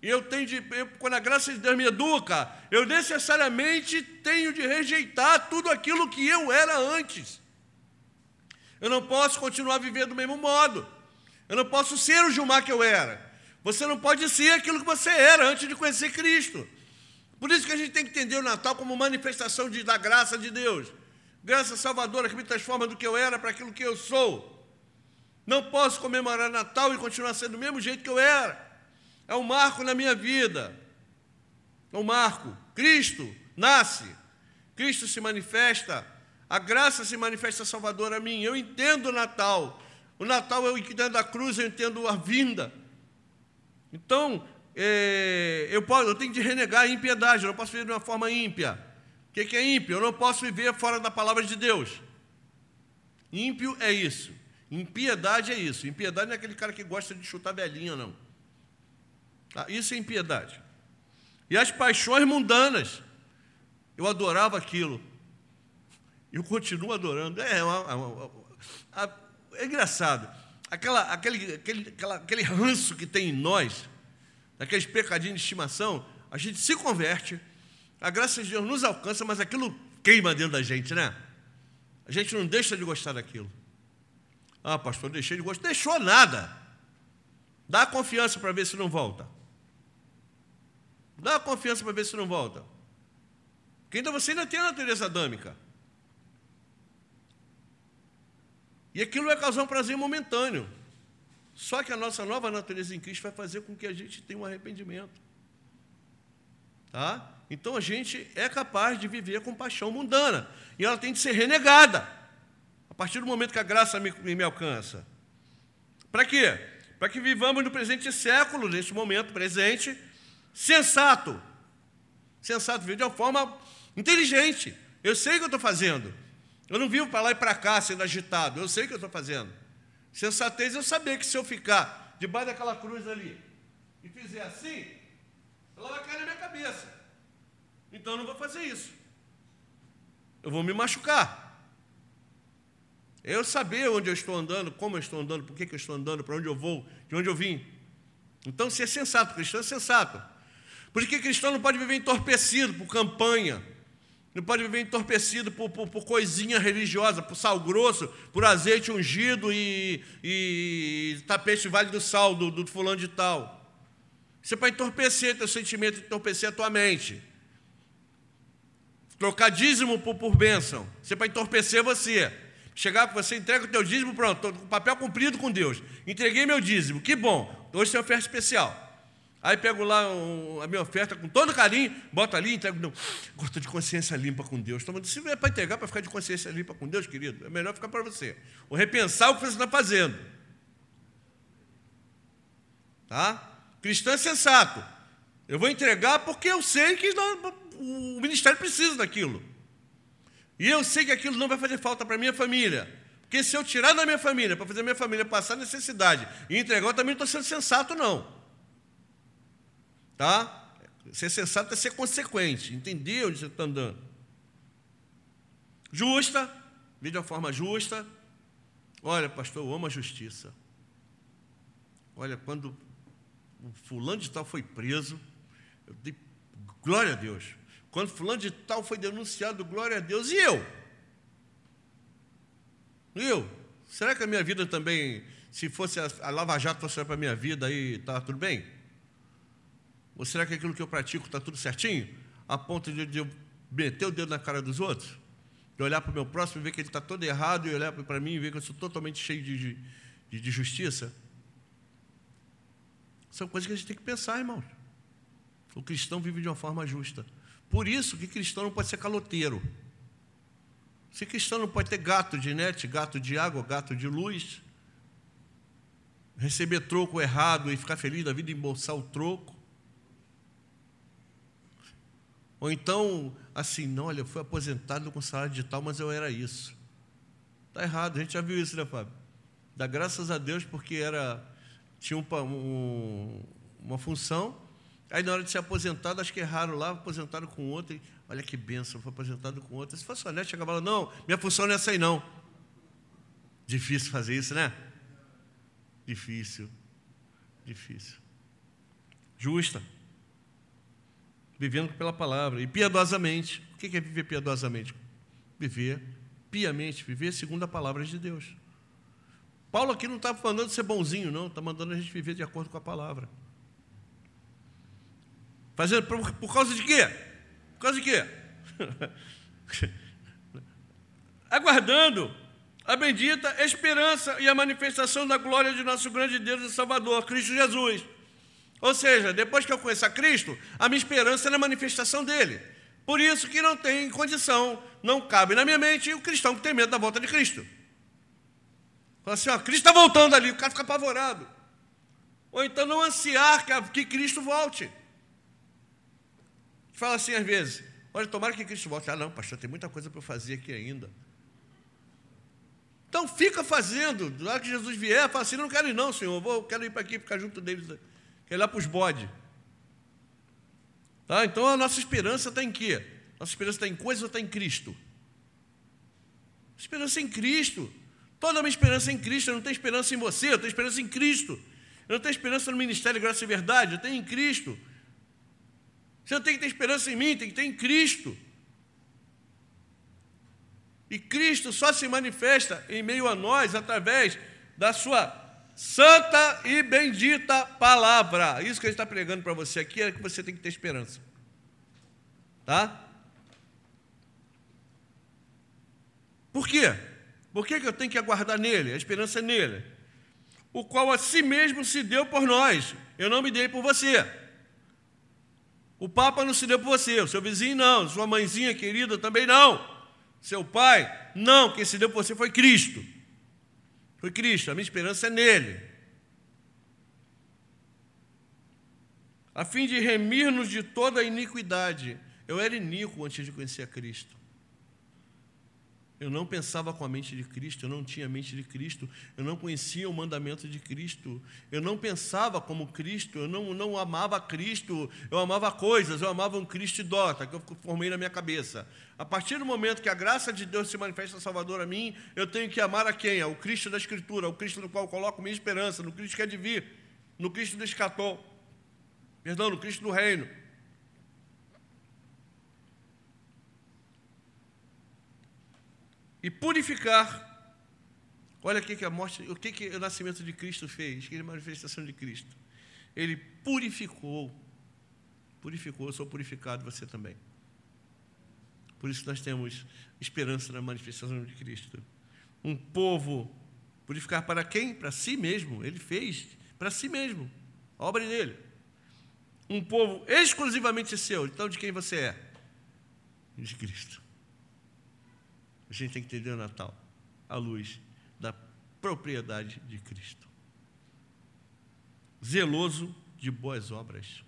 E eu tenho de, eu, quando a graça de Deus me educa, eu necessariamente tenho de rejeitar tudo aquilo que eu era antes. Eu não posso continuar viver do mesmo modo. Eu não posso ser o Gilmar que eu era. Você não pode ser aquilo que você era antes de conhecer Cristo. Por isso que a gente tem que entender o Natal como manifestação de, da graça de Deus. Graça salvadora que me transforma do que eu era para aquilo que eu sou. Não posso comemorar Natal e continuar sendo do mesmo jeito que eu era. É um marco na minha vida. É um marco. Cristo nasce. Cristo se manifesta. A graça se manifesta salvadora a mim. Eu entendo o Natal. O Natal eu entendo a cruz, eu entendo a vinda. Então, é, eu, posso, eu tenho de renegar a impiedade, eu não posso viver de uma forma ímpia. O que é ímpio? Eu não posso viver fora da palavra de Deus. Ímpio é isso. Impiedade é isso. Impiedade não é aquele cara que gosta de chutar velhinha, não. Ah, isso é impiedade. E as paixões mundanas. Eu adorava aquilo. Eu continuo adorando. É, uma, uma, uma, é engraçado. Aquela, aquele, aquele, aquela, aquele ranço que tem em nós, aqueles pecadinhos de estimação, a gente se converte, a graça de Deus nos alcança, mas aquilo queima dentro da gente, né? A gente não deixa de gostar daquilo. Ah, pastor, deixei de gostar. Deixou nada. Dá confiança para ver se não volta. Dá confiança para ver se não volta. Porque ainda você ainda tem a natureza adâmica. E aquilo vai causar um prazer momentâneo. Só que a nossa nova natureza em Cristo vai fazer com que a gente tenha um arrependimento. Tá? Então a gente é capaz de viver com paixão mundana. E ela tem de ser renegada. A partir do momento que a graça me, me alcança. Para quê? Para que vivamos no presente século, neste momento presente, sensato. Sensato, viver de uma forma inteligente. Eu sei o que eu estou fazendo. Eu não vivo para lá e para cá sendo agitado. Eu sei o que eu estou fazendo. Sensatez é eu saber que se eu ficar debaixo daquela cruz ali e fizer assim, ela vai cair na minha cabeça. Então eu não vou fazer isso. Eu vou me machucar. Eu saber onde eu estou andando, como eu estou andando, por que, eu estou andando, para onde eu vou, de onde eu vim. Então, ser sensato, cristão é sensato. Por que cristão não pode viver entorpecido por campanha? Não pode viver entorpecido por, por, por, coisinha religiosa, por sal grosso, por azeite ungido e, e tapete vale do sal do, do fulano de tal. Isso é para entorpecer teu sentimento, entorpecer a tua mente. Trocar dízimo por, por bênção. Isso é para entorpecer você. Chegar com você, entrega o teu dízimo, pronto, papel cumprido com Deus. Entreguei meu dízimo, que bom. Hoje tem oferta especial. Aí pego lá um, a minha oferta com todo carinho, boto ali, entrego. Não, gosto de consciência limpa com Deus. Toma, se é para entregar, para ficar de consciência limpa com Deus, querido, é melhor ficar para você. Ou repensar o que você está fazendo. Tá? Cristão é sensato. Eu vou entregar porque eu sei que o ministério precisa daquilo. E eu sei que aquilo não vai fazer falta para minha família. Porque se eu tirar da minha família para fazer minha família passar necessidade e entregar, eu também não estou sendo sensato, não. Tá? Ser sensato é ser consequente, entender onde você está andando. Justa, de uma forma justa. Olha, pastor, eu amo a justiça. Olha, quando o fulano de tal foi preso, eu dei glória a Deus. Quando fulano de tal foi denunciado, glória a Deus. E eu? E eu? Será que a minha vida também, se fosse a, Lava Jato fosse para a minha vida, aí está tudo bem? Ou será que aquilo que eu pratico está tudo certinho? A ponto de, de eu meter o dedo na cara dos outros? De olhar para o meu próximo e ver que ele está todo errado e olhar para mim e ver que eu sou totalmente cheio de, de, de justiça? São coisas que a gente tem que pensar, irmãos. O cristão vive de uma forma justa. Por isso que cristão não pode ser caloteiro. Se cristão não pode ter gato de net, gato de água, gato de luz, receber troco errado e ficar feliz da vida e embolsar o troco. Ou então, assim, não, olha, eu fui aposentado com salário digital, mas eu era isso. Está errado, a gente já viu isso, né, Fábio? Dá graças a Deus porque era tinha um, um, uma função, aí na hora de ser aposentado, acho que erraram lá, aposentaram com outro, e, olha que benção, foi aposentado com outro. Se fosse honesto, chegava lá, não, minha função não é essa aí não. Difícil fazer isso, né? Difícil, difícil. Justa. Vivendo pela palavra. E piedosamente. O que é viver piedosamente? Viver piamente, viver segundo a palavra de Deus. Paulo aqui não está de ser bonzinho, não, está mandando a gente viver de acordo com a palavra. Fazendo por, por causa de quê? Por causa de quê? (laughs) Aguardando a bendita esperança e a manifestação da glória de nosso grande Deus e Salvador, Cristo Jesus. Ou seja, depois que eu conheço a Cristo, a minha esperança é na manifestação dele. Por isso que não tem condição, não cabe na minha mente o cristão que tem medo da volta de Cristo. Fala assim, ó, Cristo está voltando ali, o cara fica apavorado. Ou então não ansiar que, Cristo volte. Fala assim às vezes, olha, tomara que Cristo volte. Ah, não, pastor, tem muita coisa para eu fazer aqui ainda. Então fica fazendo, na hora que Jesus vier, fala assim, não quero ir não, Senhor, vou, quero ir para aqui, ficar junto deles, quero ir lá para os bodes. Tá? Então a nossa esperança está em quê? Nossa esperança está em coisas ou está em Cristo? Esperança em Cristo. Toda a minha esperança é em Cristo, eu não tenho esperança em você, eu tenho esperança em Cristo. Eu não tenho esperança no ministério Graça e Verdade, eu tenho em Cristo. Você não tem que ter esperança em mim, tem que ter em Cristo. E Cristo só se manifesta em meio a nós através da sua santa e bendita palavra. Isso que a gente está pregando para você aqui é que você tem que ter esperança. Tá? Por quê? Por que, eu tenho que aguardar nele? A esperança é nele. O qual a si mesmo se deu por nós. Eu não me dei por você. O Papa não se deu por você, o seu vizinho não, sua mãezinha querida também não. Seu pai, não, quem se deu por você foi Cristo. Foi Cristo, a minha esperança é nele. A fim de remir-nos de toda a iniquidade. Eu era iníquo antes de conhecer a Cristo. Eu não pensava com a mente de Cristo, eu não tinha a mente de Cristo, eu não conhecia o mandamento de Cristo, eu não pensava como Cristo, eu não, não amava Cristo, eu amava coisas, eu amava um Cristo idota, que eu formei na minha cabeça. A partir do momento que a graça de Deus se manifesta Salvador a mim, eu tenho que amar a quem? O Cristo da Escritura, o Cristo no qual eu coloco minha esperança, no Cristo que é de vir, no Cristo do escatol, perdão, no Cristo do reino. E purificar. Olha o que a morte, o que, que o nascimento de Cristo fez, que a manifestação de Cristo. Ele purificou. Purificou, eu sou purificado, você também. Por isso nós temos esperança na manifestação de Cristo. Um povo purificar para quem? Para si mesmo. Ele fez para si mesmo. A obra dele. Um povo exclusivamente seu. Então, de quem você é? De Cristo. A gente tem que entender o Natal à luz da propriedade de Cristo. Zeloso de boas obras.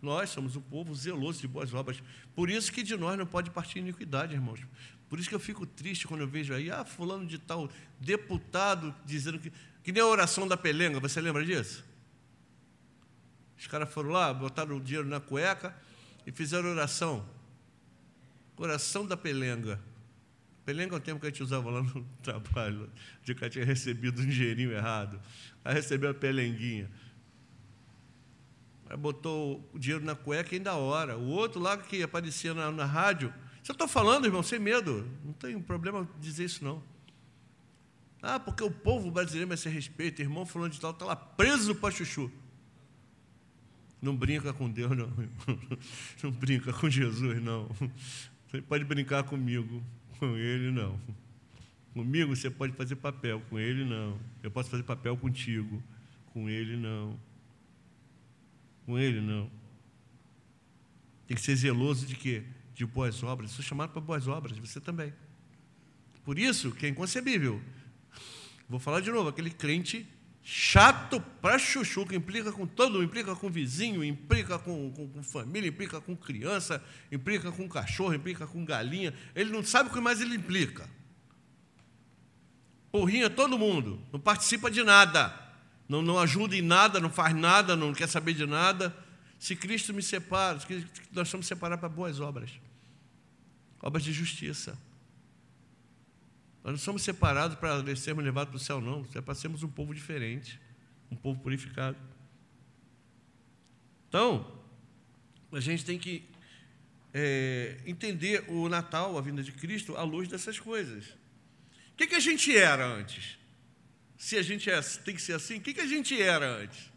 Nós somos um povo zeloso de boas obras. Por isso que de nós não pode partir iniquidade, irmãos. Por isso que eu fico triste quando eu vejo aí, ah, fulano de tal deputado dizendo que. Que nem a oração da pelenga, você lembra disso? Os caras foram lá, botaram o dinheiro na cueca e fizeram oração. Oração da pelenga. É o tempo que a gente usava lá no (laughs) trabalho, de que tinha recebido um dinheirinho errado. Aí recebeu a pelenguinha. Aí botou o dinheiro na cueca ainda a hora. O outro lá que aparecia na, na rádio. Você está falando, irmão, sem medo. Não tem problema dizer isso, não. Ah, porque o povo brasileiro merece respeito. Irmão falando de tal, está lá preso para chuchu. Não brinca com Deus, não. (laughs) Não brinca com Jesus, não. Você pode brincar comigo, com ele, não. Comigo você pode fazer papel, com ele, não. Eu posso fazer papel contigo, com ele, não. Com ele, não. Tem que ser zeloso de quê? De boas obras. Sou chamado para boas obras, você também. Por isso que é inconcebível. Vou falar de novo, aquele crente chato para chuchu, que implica com todo mundo, implica com vizinho, implica com, com, com, família, implica com criança, implica com cachorro, implica com galinha. Ele não sabe o que mais ele implica. Porrinha todo mundo, não participa de nada não, não ajuda em nada, não faz nada, não quer saber de nada. Se Cristo me separa, nós somos separados para boas obras, obras de justiça. Nós não somos separados para sermos levados para o céu, não. É para sermos um povo diferente, um povo purificado. Então, a gente tem que é, entender o Natal, a vinda de Cristo, à luz dessas coisas. O que, que a gente era antes? se a gente é, tem que ser assim, o que, que a gente era antes?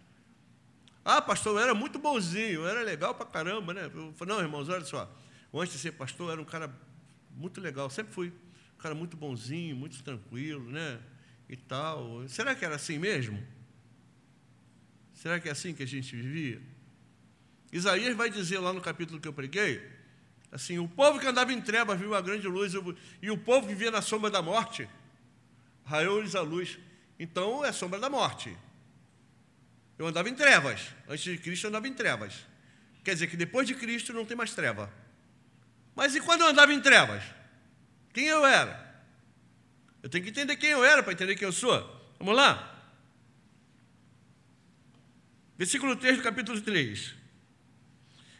Ah, pastor, eu era muito bonzinho, eu era legal pra caramba, né? Eu falei, não, irmãos, olha só, antes de ser pastor, eu era um cara muito legal, sempre fui cara muito bonzinho, muito tranquilo, né? E tal. Será que era assim mesmo? Será que é assim que a gente vivia? Isaías vai dizer lá no capítulo que eu preguei, assim, o povo que andava em trevas viu a grande luz, e o povo que vivia na sombra da morte, raiou-lhes a luz. Então é sombra da morte. Eu andava em trevas. Antes de Cristo eu andava em trevas. Quer dizer que depois de Cristo não tem mais treva. Mas e quando eu andava em trevas? Quem eu era? Eu tenho que entender quem eu era para entender quem eu sou. Vamos lá? Versículo 3 do capítulo 3.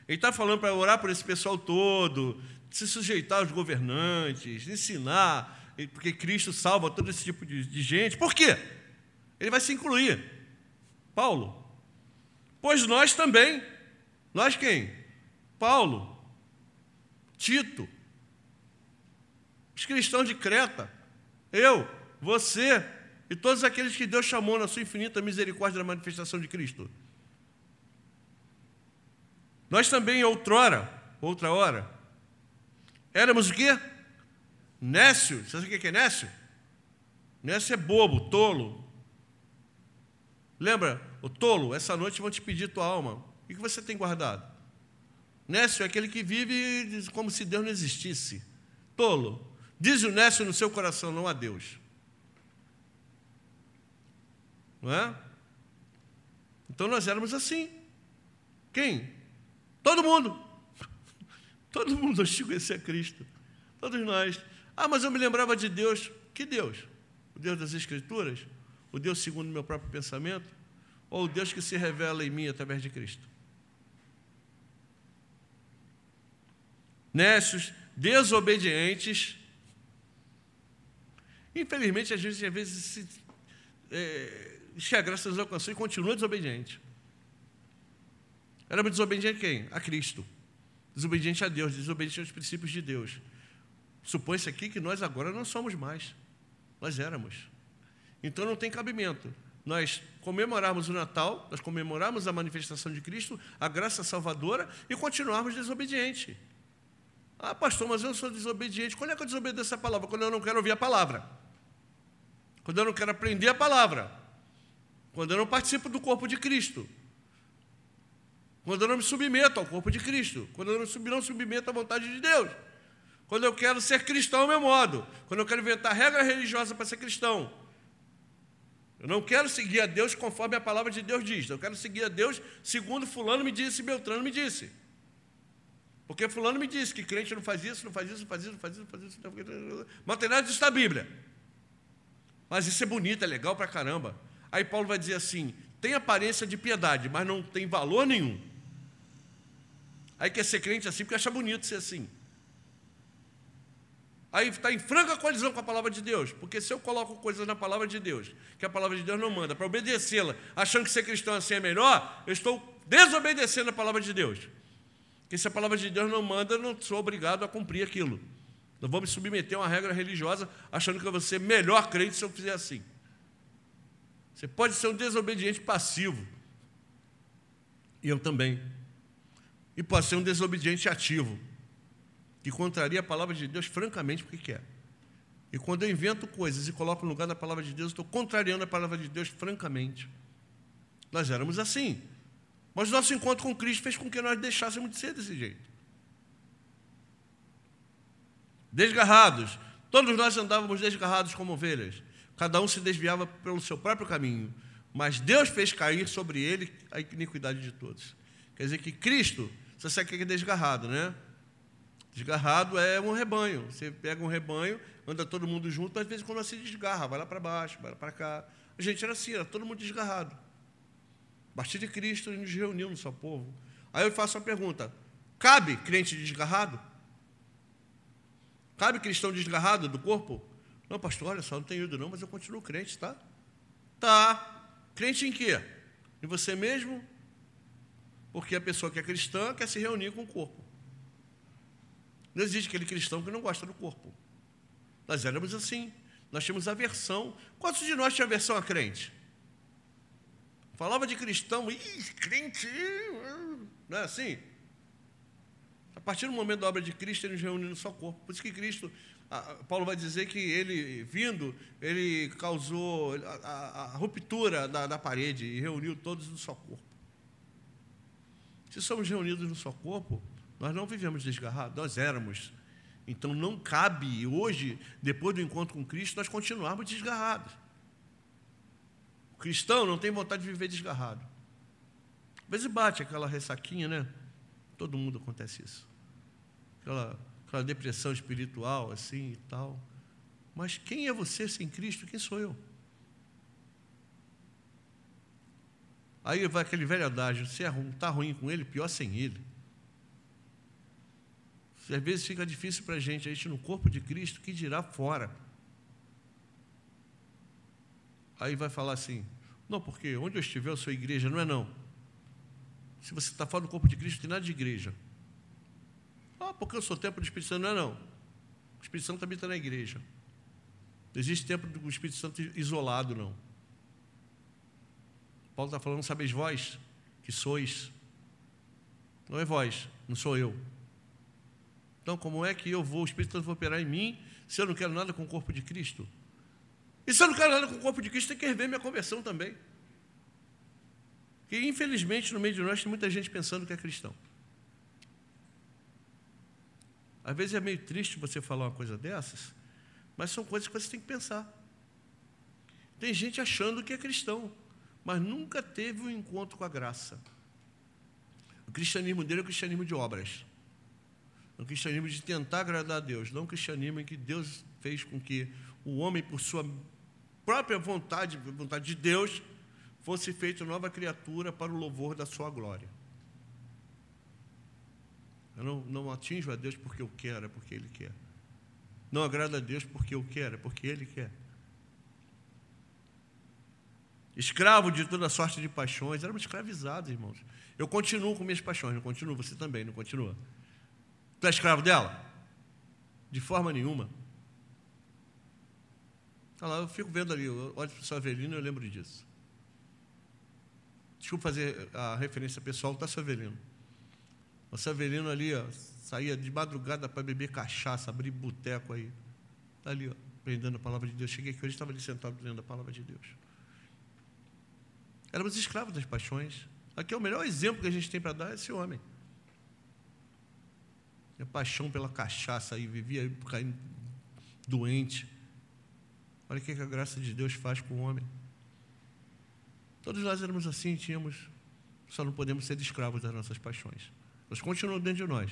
Ele está falando para orar por esse pessoal todo, se sujeitar aos governantes, ensinar, porque Cristo salva todo esse tipo de, de gente. Por quê? Ele vai se incluir. Paulo. Pois nós também. Nós quem? Paulo. Tito. Os cristãos de Creta. Eu, você e todos aqueles que Deus chamou na sua infinita misericórdia da manifestação de Cristo. Nós também, outrora, outra hora, éramos o quê? Nécio, você sabe o que é Nécio? Nécio é bobo, tolo. Lembra, o tolo, essa noite vão te pedir tua alma. O que você tem guardado? Nécio é aquele que vive como se Deus não existisse. Tolo. Diz o Nécio no seu coração, não a Deus. Não é? Então nós éramos assim. Quem? Todo mundo. (laughs) Todo mundo antes de conhecer Cristo. Todos nós. Ah, mas eu me lembrava de Deus. Que Deus? O Deus das Escrituras? O Deus segundo o meu próprio pensamento? Ou o Deus que se revela em mim através de Cristo? Nécios, desobedientes. Infelizmente, a gente às vezes se, é, que a graça nos alcançou e continua desobediente. Era desobediente a quem? A Cristo. Desobediente a Deus, desobediente aos princípios de Deus. Supõe-se aqui que nós agora não somos mais, nós éramos. Então não tem cabimento. Nós comemorarmos o Natal, nós comemorarmos a manifestação de Cristo, a graça salvadora e continuarmos desobedientes. Ah, pastor, mas eu sou desobediente. Quando é que eu desobedeço a palavra? Quando eu não quero ouvir a palavra. Quando eu não quero aprender a palavra. Quando eu não participo do corpo de Cristo. Quando eu não me submeto ao corpo de Cristo. Quando eu não submeto à vontade de Deus quando eu quero ser cristão ao meu modo, quando eu quero inventar regra religiosa para ser cristão. Eu não quero seguir a Deus conforme a palavra de Deus diz. Eu quero seguir a Deus segundo fulano me disse, Beltrano me disse. Porque fulano me disse que crente não faz isso, não faz isso, não faz isso, não faz isso, não faz isso. Não faz isso. Mas tem nada disso na Bíblia. Mas isso é bonito, é legal pra caramba. Aí Paulo vai dizer assim: tem aparência de piedade, mas não tem valor nenhum. Aí quer ser crente assim porque acha bonito ser assim. Aí está em franca colisão com a palavra de Deus, porque se eu coloco coisas na palavra de Deus, que a palavra de Deus não manda, para obedecê-la, achando que ser cristão assim é melhor, eu estou desobedecendo a palavra de Deus. Porque se a palavra de Deus não manda, eu não sou obrigado a cumprir aquilo. Não vou me submeter a uma regra religiosa achando que eu vou ser melhor crente se eu fizer assim. Você pode ser um desobediente passivo. E eu também. E pode ser um desobediente ativo que contraria a palavra de Deus francamente porque quer. E quando eu invento coisas e coloco no lugar da palavra de Deus, estou contrariando a palavra de Deus francamente. Nós éramos assim. Mas nosso encontro com Cristo fez com que nós deixássemos de ser desse jeito. Desgarrados. Todos nós andávamos desgarrados como ovelhas. Cada um se desviava pelo seu próprio caminho. Mas Deus fez cair sobre ele a iniquidade de todos. Quer dizer que Cristo, você sabe que é desgarrado, né? Desgarrado é um rebanho. Você pega um rebanho, anda todo mundo junto, mas às vezes quando se desgarra, vai lá para baixo, vai lá para cá. A gente era assim, era todo mundo desgarrado. A partir de Cristo, ele nos reuniu no seu povo. Aí eu faço uma pergunta: cabe crente desgarrado? Cabe cristão desgarrado do corpo? Não, pastor, olha só, não tenho ido não, mas eu continuo crente, tá? Tá. Crente em quê? Em você mesmo? Porque a pessoa que é cristã quer se reunir com o corpo. Não existe aquele cristão que não gosta do corpo. Nós éramos assim. Nós tínhamos aversão. Quantos de nós tinha aversão a crente? Falava de cristão, ih, crente, não é assim? A partir do momento da obra de Cristo, ele nos reúne no seu corpo. Por isso que Cristo, Paulo vai dizer que ele, vindo, ele causou a, a, a ruptura da, da parede e reuniu todos no seu corpo. Se somos reunidos no seu corpo, nós não vivemos desgarrados, nós éramos. Então não cabe hoje, depois do encontro com Cristo, nós continuarmos desgarrados. O cristão não tem vontade de viver desgarrado. Às vezes bate aquela ressaquinha, né? Todo mundo acontece isso. Aquela, aquela depressão espiritual, assim e tal. Mas quem é você sem Cristo? Quem sou eu? Aí vai aquele velho adágio: se está é ruim com ele, pior sem ele. Às vezes fica difícil para a gente, a gente no corpo de Cristo, que dirá fora. Aí vai falar assim, não, porque onde eu estiver, eu sou igreja, não é não. Se você está fora do corpo de Cristo, tem nada de igreja. Ah, porque eu sou templo do Espírito Santo, não é não. O Espírito Santo está na igreja. Não existe templo do Espírito Santo isolado, não. Paulo está falando, sabeis vós que sois. Não é vós, não sou eu. Então, como é que eu vou, o Espírito Santo vai operar em mim, se eu não quero nada com o corpo de Cristo? E se eu não quero nada com o corpo de Cristo, tem que rever minha conversão também. Que, infelizmente, no meio de nós tem muita gente pensando que é cristão. Às vezes é meio triste você falar uma coisa dessas, mas são coisas que você tem que pensar. Tem gente achando que é cristão, mas nunca teve um encontro com a graça. O cristianismo dele é o cristianismo de obras um cristianismo de tentar agradar a Deus, não um cristianismo em que Deus fez com que o homem, por sua própria vontade, vontade de Deus, fosse feito nova criatura para o louvor da sua glória. Eu não, não atinjo a Deus porque eu quero, é porque Ele quer. Não agrada a Deus porque eu quero, é porque Ele quer. Escravo de toda sorte de paixões, éramos escravizados, irmãos. Eu continuo com minhas paixões, não continuo, você também, não continua. Tu é escravo dela? De forma nenhuma. Olha lá, eu fico vendo ali, eu olho para o Savelino e eu lembro disso. Desculpa fazer a referência pessoal do Savelino. O Savelino ali, ó, saía de madrugada para beber cachaça, abrir boteco aí. Está ali, ó, aprendendo a palavra de Deus. Cheguei aqui hoje, estava ali sentado lendo a palavra de Deus. Éramos escravos das paixões. Aqui é o melhor exemplo que a gente tem para dar é esse homem. Tinha paixão pela cachaça aí, vivia caindo doente. Olha o que a graça de Deus faz com o homem. Todos nós éramos assim, tínhamos, só não podemos ser escravos das nossas paixões. Elas continuam dentro de nós.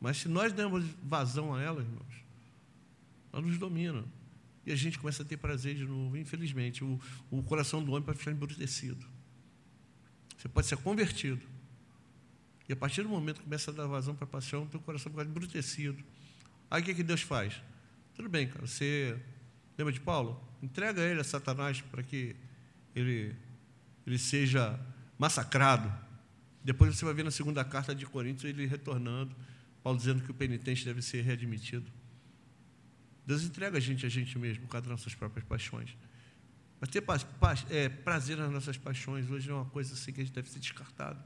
Mas se nós damos vazão a elas, irmãos, elas nos dominam. E a gente começa a ter prazer de novo. Infelizmente, o, o coração do homem pode ficar embrutecido. Você pode ser convertido, e a partir do momento que começa a dar vazão para a paixão, teu coração fica embrutecido. Aí o que, que Deus faz? Tudo bem, cara, você lembra de Paulo? Entrega ele a Satanás para que ele, ele seja massacrado. Depois você vai ver na segunda carta de Coríntios ele retornando, Paulo dizendo que o penitente deve ser readmitido. Deus entrega a gente a gente mesmo, das nossas próprias paixões. Mas ter é, prazer nas nossas paixões hoje é uma coisa assim que a gente deve ser descartado.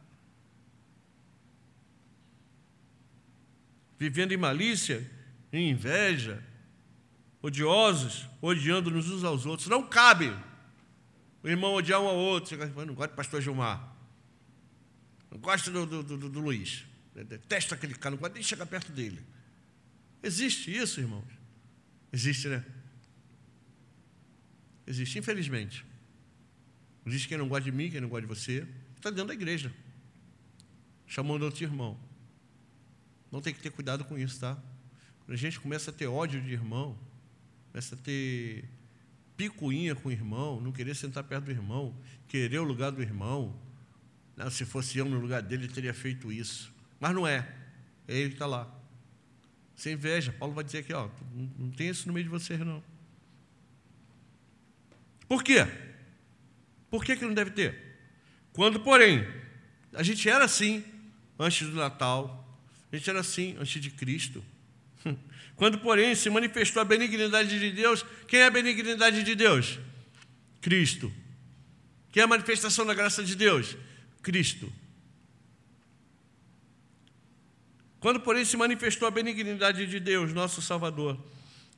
Vivendo em malícia, em inveja, odiosos, odiando-nos uns aos outros. Não cabe o irmão odiar um ao outro. Não gosto do pastor Gilmar. Não gosto do, do, do, do Luiz. Detesto aquele cara, não gosto nem de chegar perto dele. Existe isso, irmãos? Existe, né? Existe, infelizmente. Existe quem não gosta de mim, quem não gosta de você. Está dentro da igreja. Chamando outro irmão. Não tem que ter cuidado com isso, tá? Quando a gente começa a ter ódio de irmão, começa a ter picuinha com o irmão, não querer sentar perto do irmão, querer o lugar do irmão. Não, se fosse eu no lugar dele, ele teria feito isso. Mas não é. É ele está lá. Sem inveja. Paulo vai dizer aqui, ó, não tem isso no meio de vocês, não. Por quê? Por que, que não deve ter? Quando, porém, a gente era assim antes do Natal, a gente era assim antes de Cristo. (laughs) Quando, porém, se manifestou a benignidade de Deus, quem é a benignidade de Deus? Cristo. Quem é a manifestação da graça de Deus? Cristo. Quando, porém, se manifestou a benignidade de Deus, nosso Salvador,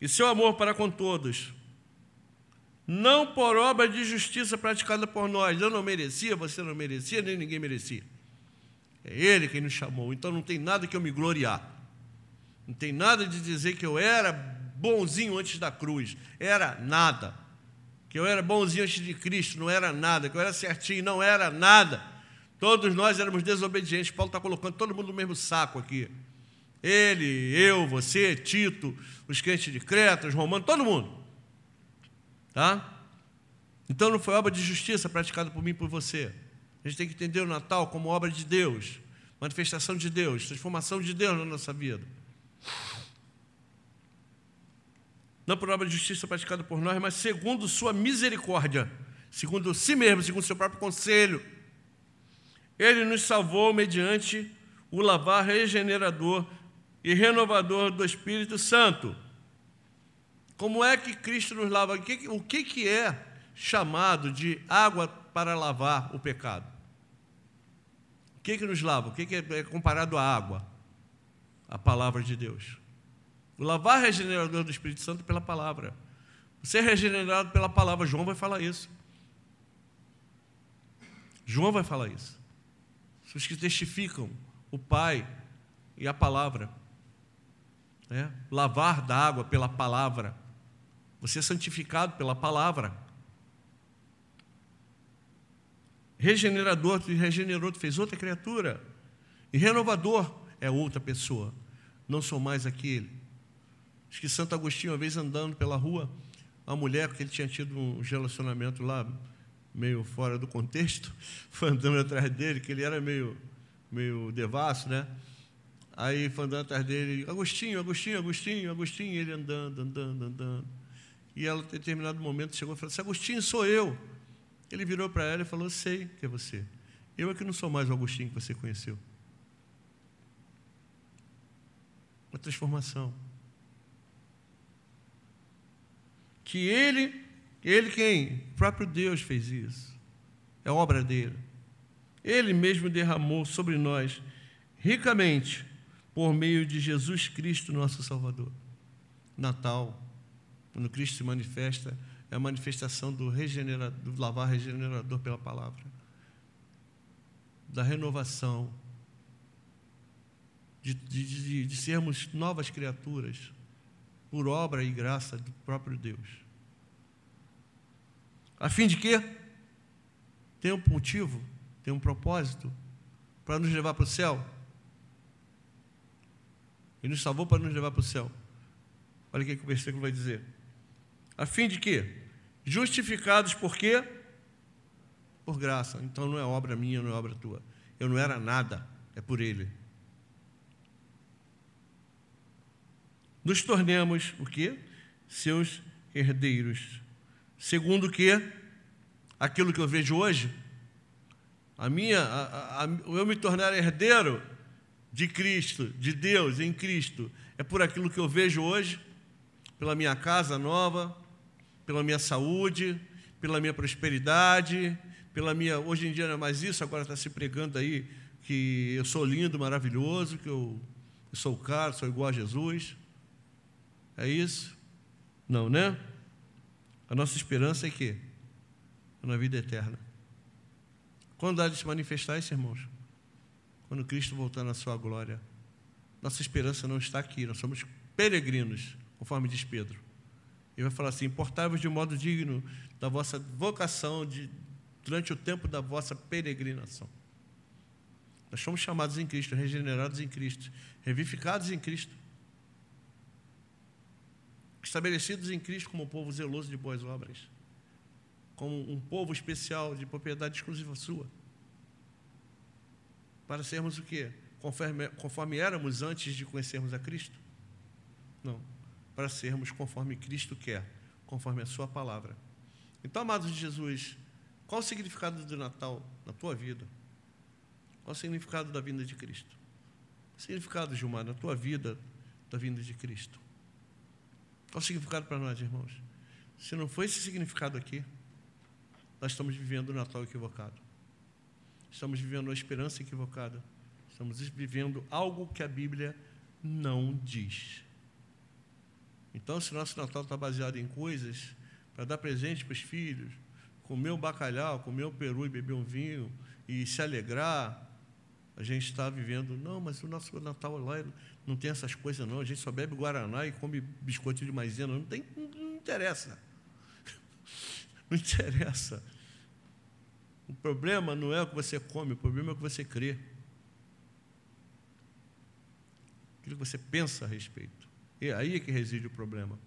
e seu amor para com todos, não por obra de justiça praticada por nós, eu não merecia, você não merecia, nem ninguém merecia. É Ele quem nos chamou, então não tem nada que eu me gloriar. Não tem nada de dizer que eu era bonzinho antes da cruz. Era nada. Que eu era bonzinho antes de Cristo, não era nada. Que eu era certinho, não era nada. Todos nós éramos desobedientes. Paulo está colocando todo mundo no mesmo saco aqui. Ele, eu, você, Tito, os crentes de Creta, os romanos, todo mundo. Tá? Então não foi obra de justiça praticada por mim e por você. A gente tem que entender o Natal como obra de Deus, manifestação de Deus, transformação de Deus na nossa vida. Não por obra de justiça praticada por nós, mas segundo sua misericórdia, segundo si mesmo, segundo seu próprio conselho. Ele nos salvou mediante o lavar regenerador e renovador do Espírito Santo. Como é que Cristo nos lava? O que, que é chamado de água para lavar o pecado? O que, que nos lava? O que, que é comparado à água? A palavra de Deus. O lavar regenerador do Espírito Santo pela palavra. É regenerado pela palavra. João vai falar isso. João vai falar isso. Os que testificam o Pai e a palavra. É? Lavar da água pela palavra. Você é santificado pela palavra. Regenerador, te regenerou, te fez outra criatura. E renovador é outra pessoa. Não sou mais aquele. Acho que Santo Agostinho, uma vez andando pela rua, uma mulher, porque ele tinha tido um relacionamento lá, meio fora do contexto, (laughs) andando atrás dele, que ele era meio, meio devasso, né? Aí andando atrás dele, Agostinho, Agostinho, Agostinho, Agostinho, ele andando, andando, andando. E ela, em determinado momento, chegou e falou assim: Agostinho, sou eu. Ele virou para ela e falou: Sei que é você. Eu é que não sou mais o Agostinho que você conheceu. Uma transformação. Que ele, ele quem? O próprio Deus fez isso. É obra dele. Ele mesmo derramou sobre nós ricamente por meio de Jesus Cristo, nosso Salvador. Natal, quando Cristo se manifesta, é a manifestação do, do lavar regenerador pela palavra, da renovação, de, de, de sermos novas criaturas, por obra e graça do próprio Deus. A fim de quê? Tem um motivo, tem um propósito para nos levar para o céu. E nos salvou para nos levar para o céu. Olha o que, que o versículo vai dizer. A fim de quê? Justificados por quê? Por graça. Então não é obra minha, não é obra tua. Eu não era nada, é por Ele. nos tornemos o quê? Seus herdeiros. Segundo o quê? Aquilo que eu vejo hoje, a minha, a, a, eu me tornar herdeiro de Cristo, de Deus em Cristo, é por aquilo que eu vejo hoje, pela minha casa nova, pela minha saúde, pela minha prosperidade, pela minha. Hoje em dia não é mais isso, agora está se pregando aí que eu sou lindo, maravilhoso, que eu, eu sou caro, sou igual a Jesus. É isso? Não, né? A nossa esperança é que? Na vida eterna. Quando há de se manifestar isso, irmãos? Quando Cristo voltar na sua glória. Nossa esperança não está aqui, nós somos peregrinos, conforme diz Pedro. Ele vai falar assim: portai-vos de modo digno da vossa vocação de, durante o tempo da vossa peregrinação. Nós somos chamados em Cristo, regenerados em Cristo, revivificados em Cristo, estabelecidos em Cristo como um povo zeloso de boas obras, como um povo especial de propriedade exclusiva sua. Para sermos o quê? Conforme, conforme éramos antes de conhecermos a Cristo? Não. Para sermos conforme Cristo quer, conforme a Sua palavra. Então, amados de Jesus, qual o significado do Natal na tua vida? Qual o significado da vinda de Cristo? O significado, Gilmar, na tua vida, da vinda de Cristo? Qual o significado para nós, irmãos? Se não foi esse significado aqui, nós estamos vivendo o Natal equivocado. Estamos vivendo a esperança equivocada. Estamos vivendo algo que a Bíblia não diz. Então, se nosso Natal está baseado em coisas para dar presente para os filhos, comer um bacalhau, comer um peru e beber um vinho e se alegrar, a gente está vivendo, não, mas o nosso Natal lá não tem essas coisas, não. A gente só bebe Guaraná e come biscoito de maisena. Não, tem, não, não interessa. (laughs) Não interessa. O problema não é o que você come, o problema é o que você crê. Aquilo que você pensa a respeito. E aí é que reside o problema.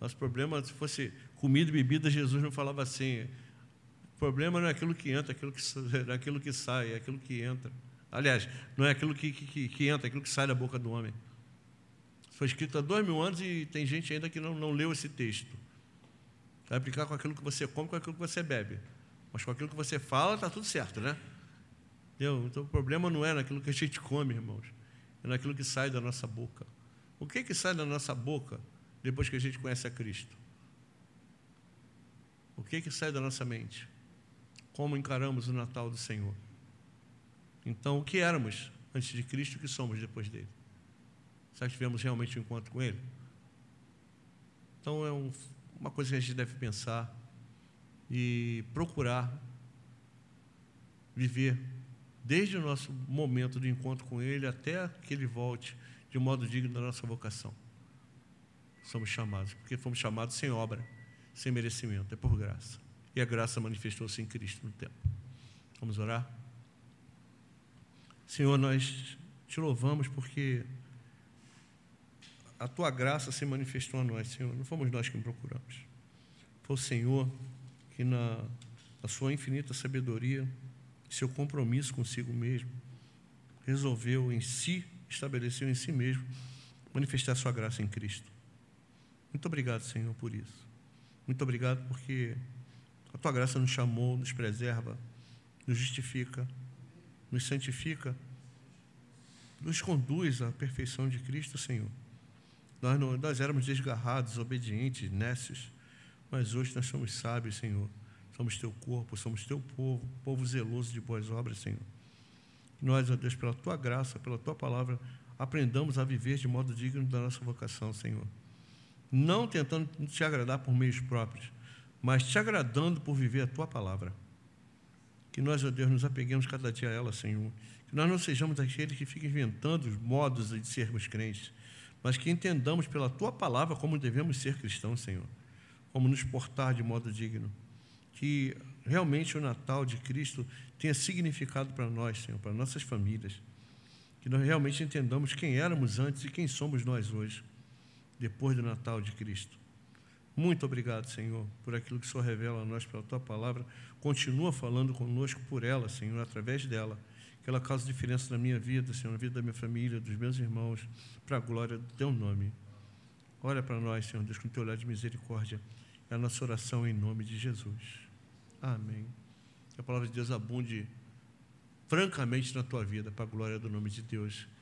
Nosso problema, se fosse comida e bebida, Jesus não falava assim. O problema não é aquilo que entra, é aquilo que, é aquilo que sai, é aquilo que entra. Aliás, não é aquilo que, que, que entra, é aquilo que sai da boca do homem. Foi escrito há dois mil anos e tem gente ainda que não, não leu esse texto. Vai aplicar com aquilo que você come, com aquilo que você bebe. Mas com aquilo que você fala, está tudo certo, né? Entendeu? Então o problema não é naquilo que a gente come, irmãos. É naquilo que sai da nossa boca. O que, que sai da nossa boca depois que a gente conhece a Cristo? O que, que sai da nossa mente? Como encaramos o Natal do Senhor? Então, o que éramos antes de Cristo e o que somos depois dele? Será que tivemos realmente um encontro com ele? Então, é um, uma coisa que a gente deve pensar e procurar viver desde o nosso momento de encontro com Ele até que Ele volte de modo digno da nossa vocação. Somos chamados, porque fomos chamados sem obra, sem merecimento, é por graça. E a graça manifestou-se em Cristo no tempo. Vamos orar? Senhor, nós te louvamos porque a tua graça se manifestou a nós, Senhor. Não fomos nós que procuramos. Foi o Senhor que, na, na sua infinita sabedoria, seu compromisso consigo mesmo, resolveu em si, estabeleceu em si mesmo, manifestar a sua graça em Cristo. Muito obrigado, Senhor, por isso. Muito obrigado porque a tua graça nos chamou, nos preserva, nos justifica, nos santifica, nos conduz à perfeição de Cristo, Senhor. Nós, não, nós éramos desgarrados, obedientes, nécios, mas hoje nós somos sábios, Senhor. Somos teu corpo, somos teu povo, povo zeloso de boas obras, Senhor. Nós, ó Deus, pela tua graça, pela tua palavra, aprendamos a viver de modo digno da nossa vocação, Senhor. Não tentando te agradar por meios próprios, mas te agradando por viver a tua palavra. Que nós, ó Deus, nos apeguemos cada dia a ela, Senhor. Que nós não sejamos aqueles que ficam inventando os modos de sermos crentes, mas que entendamos pela tua palavra como devemos ser cristãos, Senhor como nos portar de modo digno. Que realmente o Natal de Cristo tenha significado para nós, Senhor, para nossas famílias. Que nós realmente entendamos quem éramos antes e quem somos nós hoje, depois do Natal de Cristo. Muito obrigado, Senhor, por aquilo que o Senhor revela a nós pela tua palavra. Continua falando conosco por ela, Senhor, através dela. Que ela cause diferença na minha vida, Senhor, na vida da minha família, dos meus irmãos, para a glória do teu nome. Olha para nós, Senhor Deus, com teu olhar de misericórdia. É a nossa oração em nome de Jesus. Amém. Que a palavra de Deus abunde francamente na tua vida, para a glória do nome de Deus.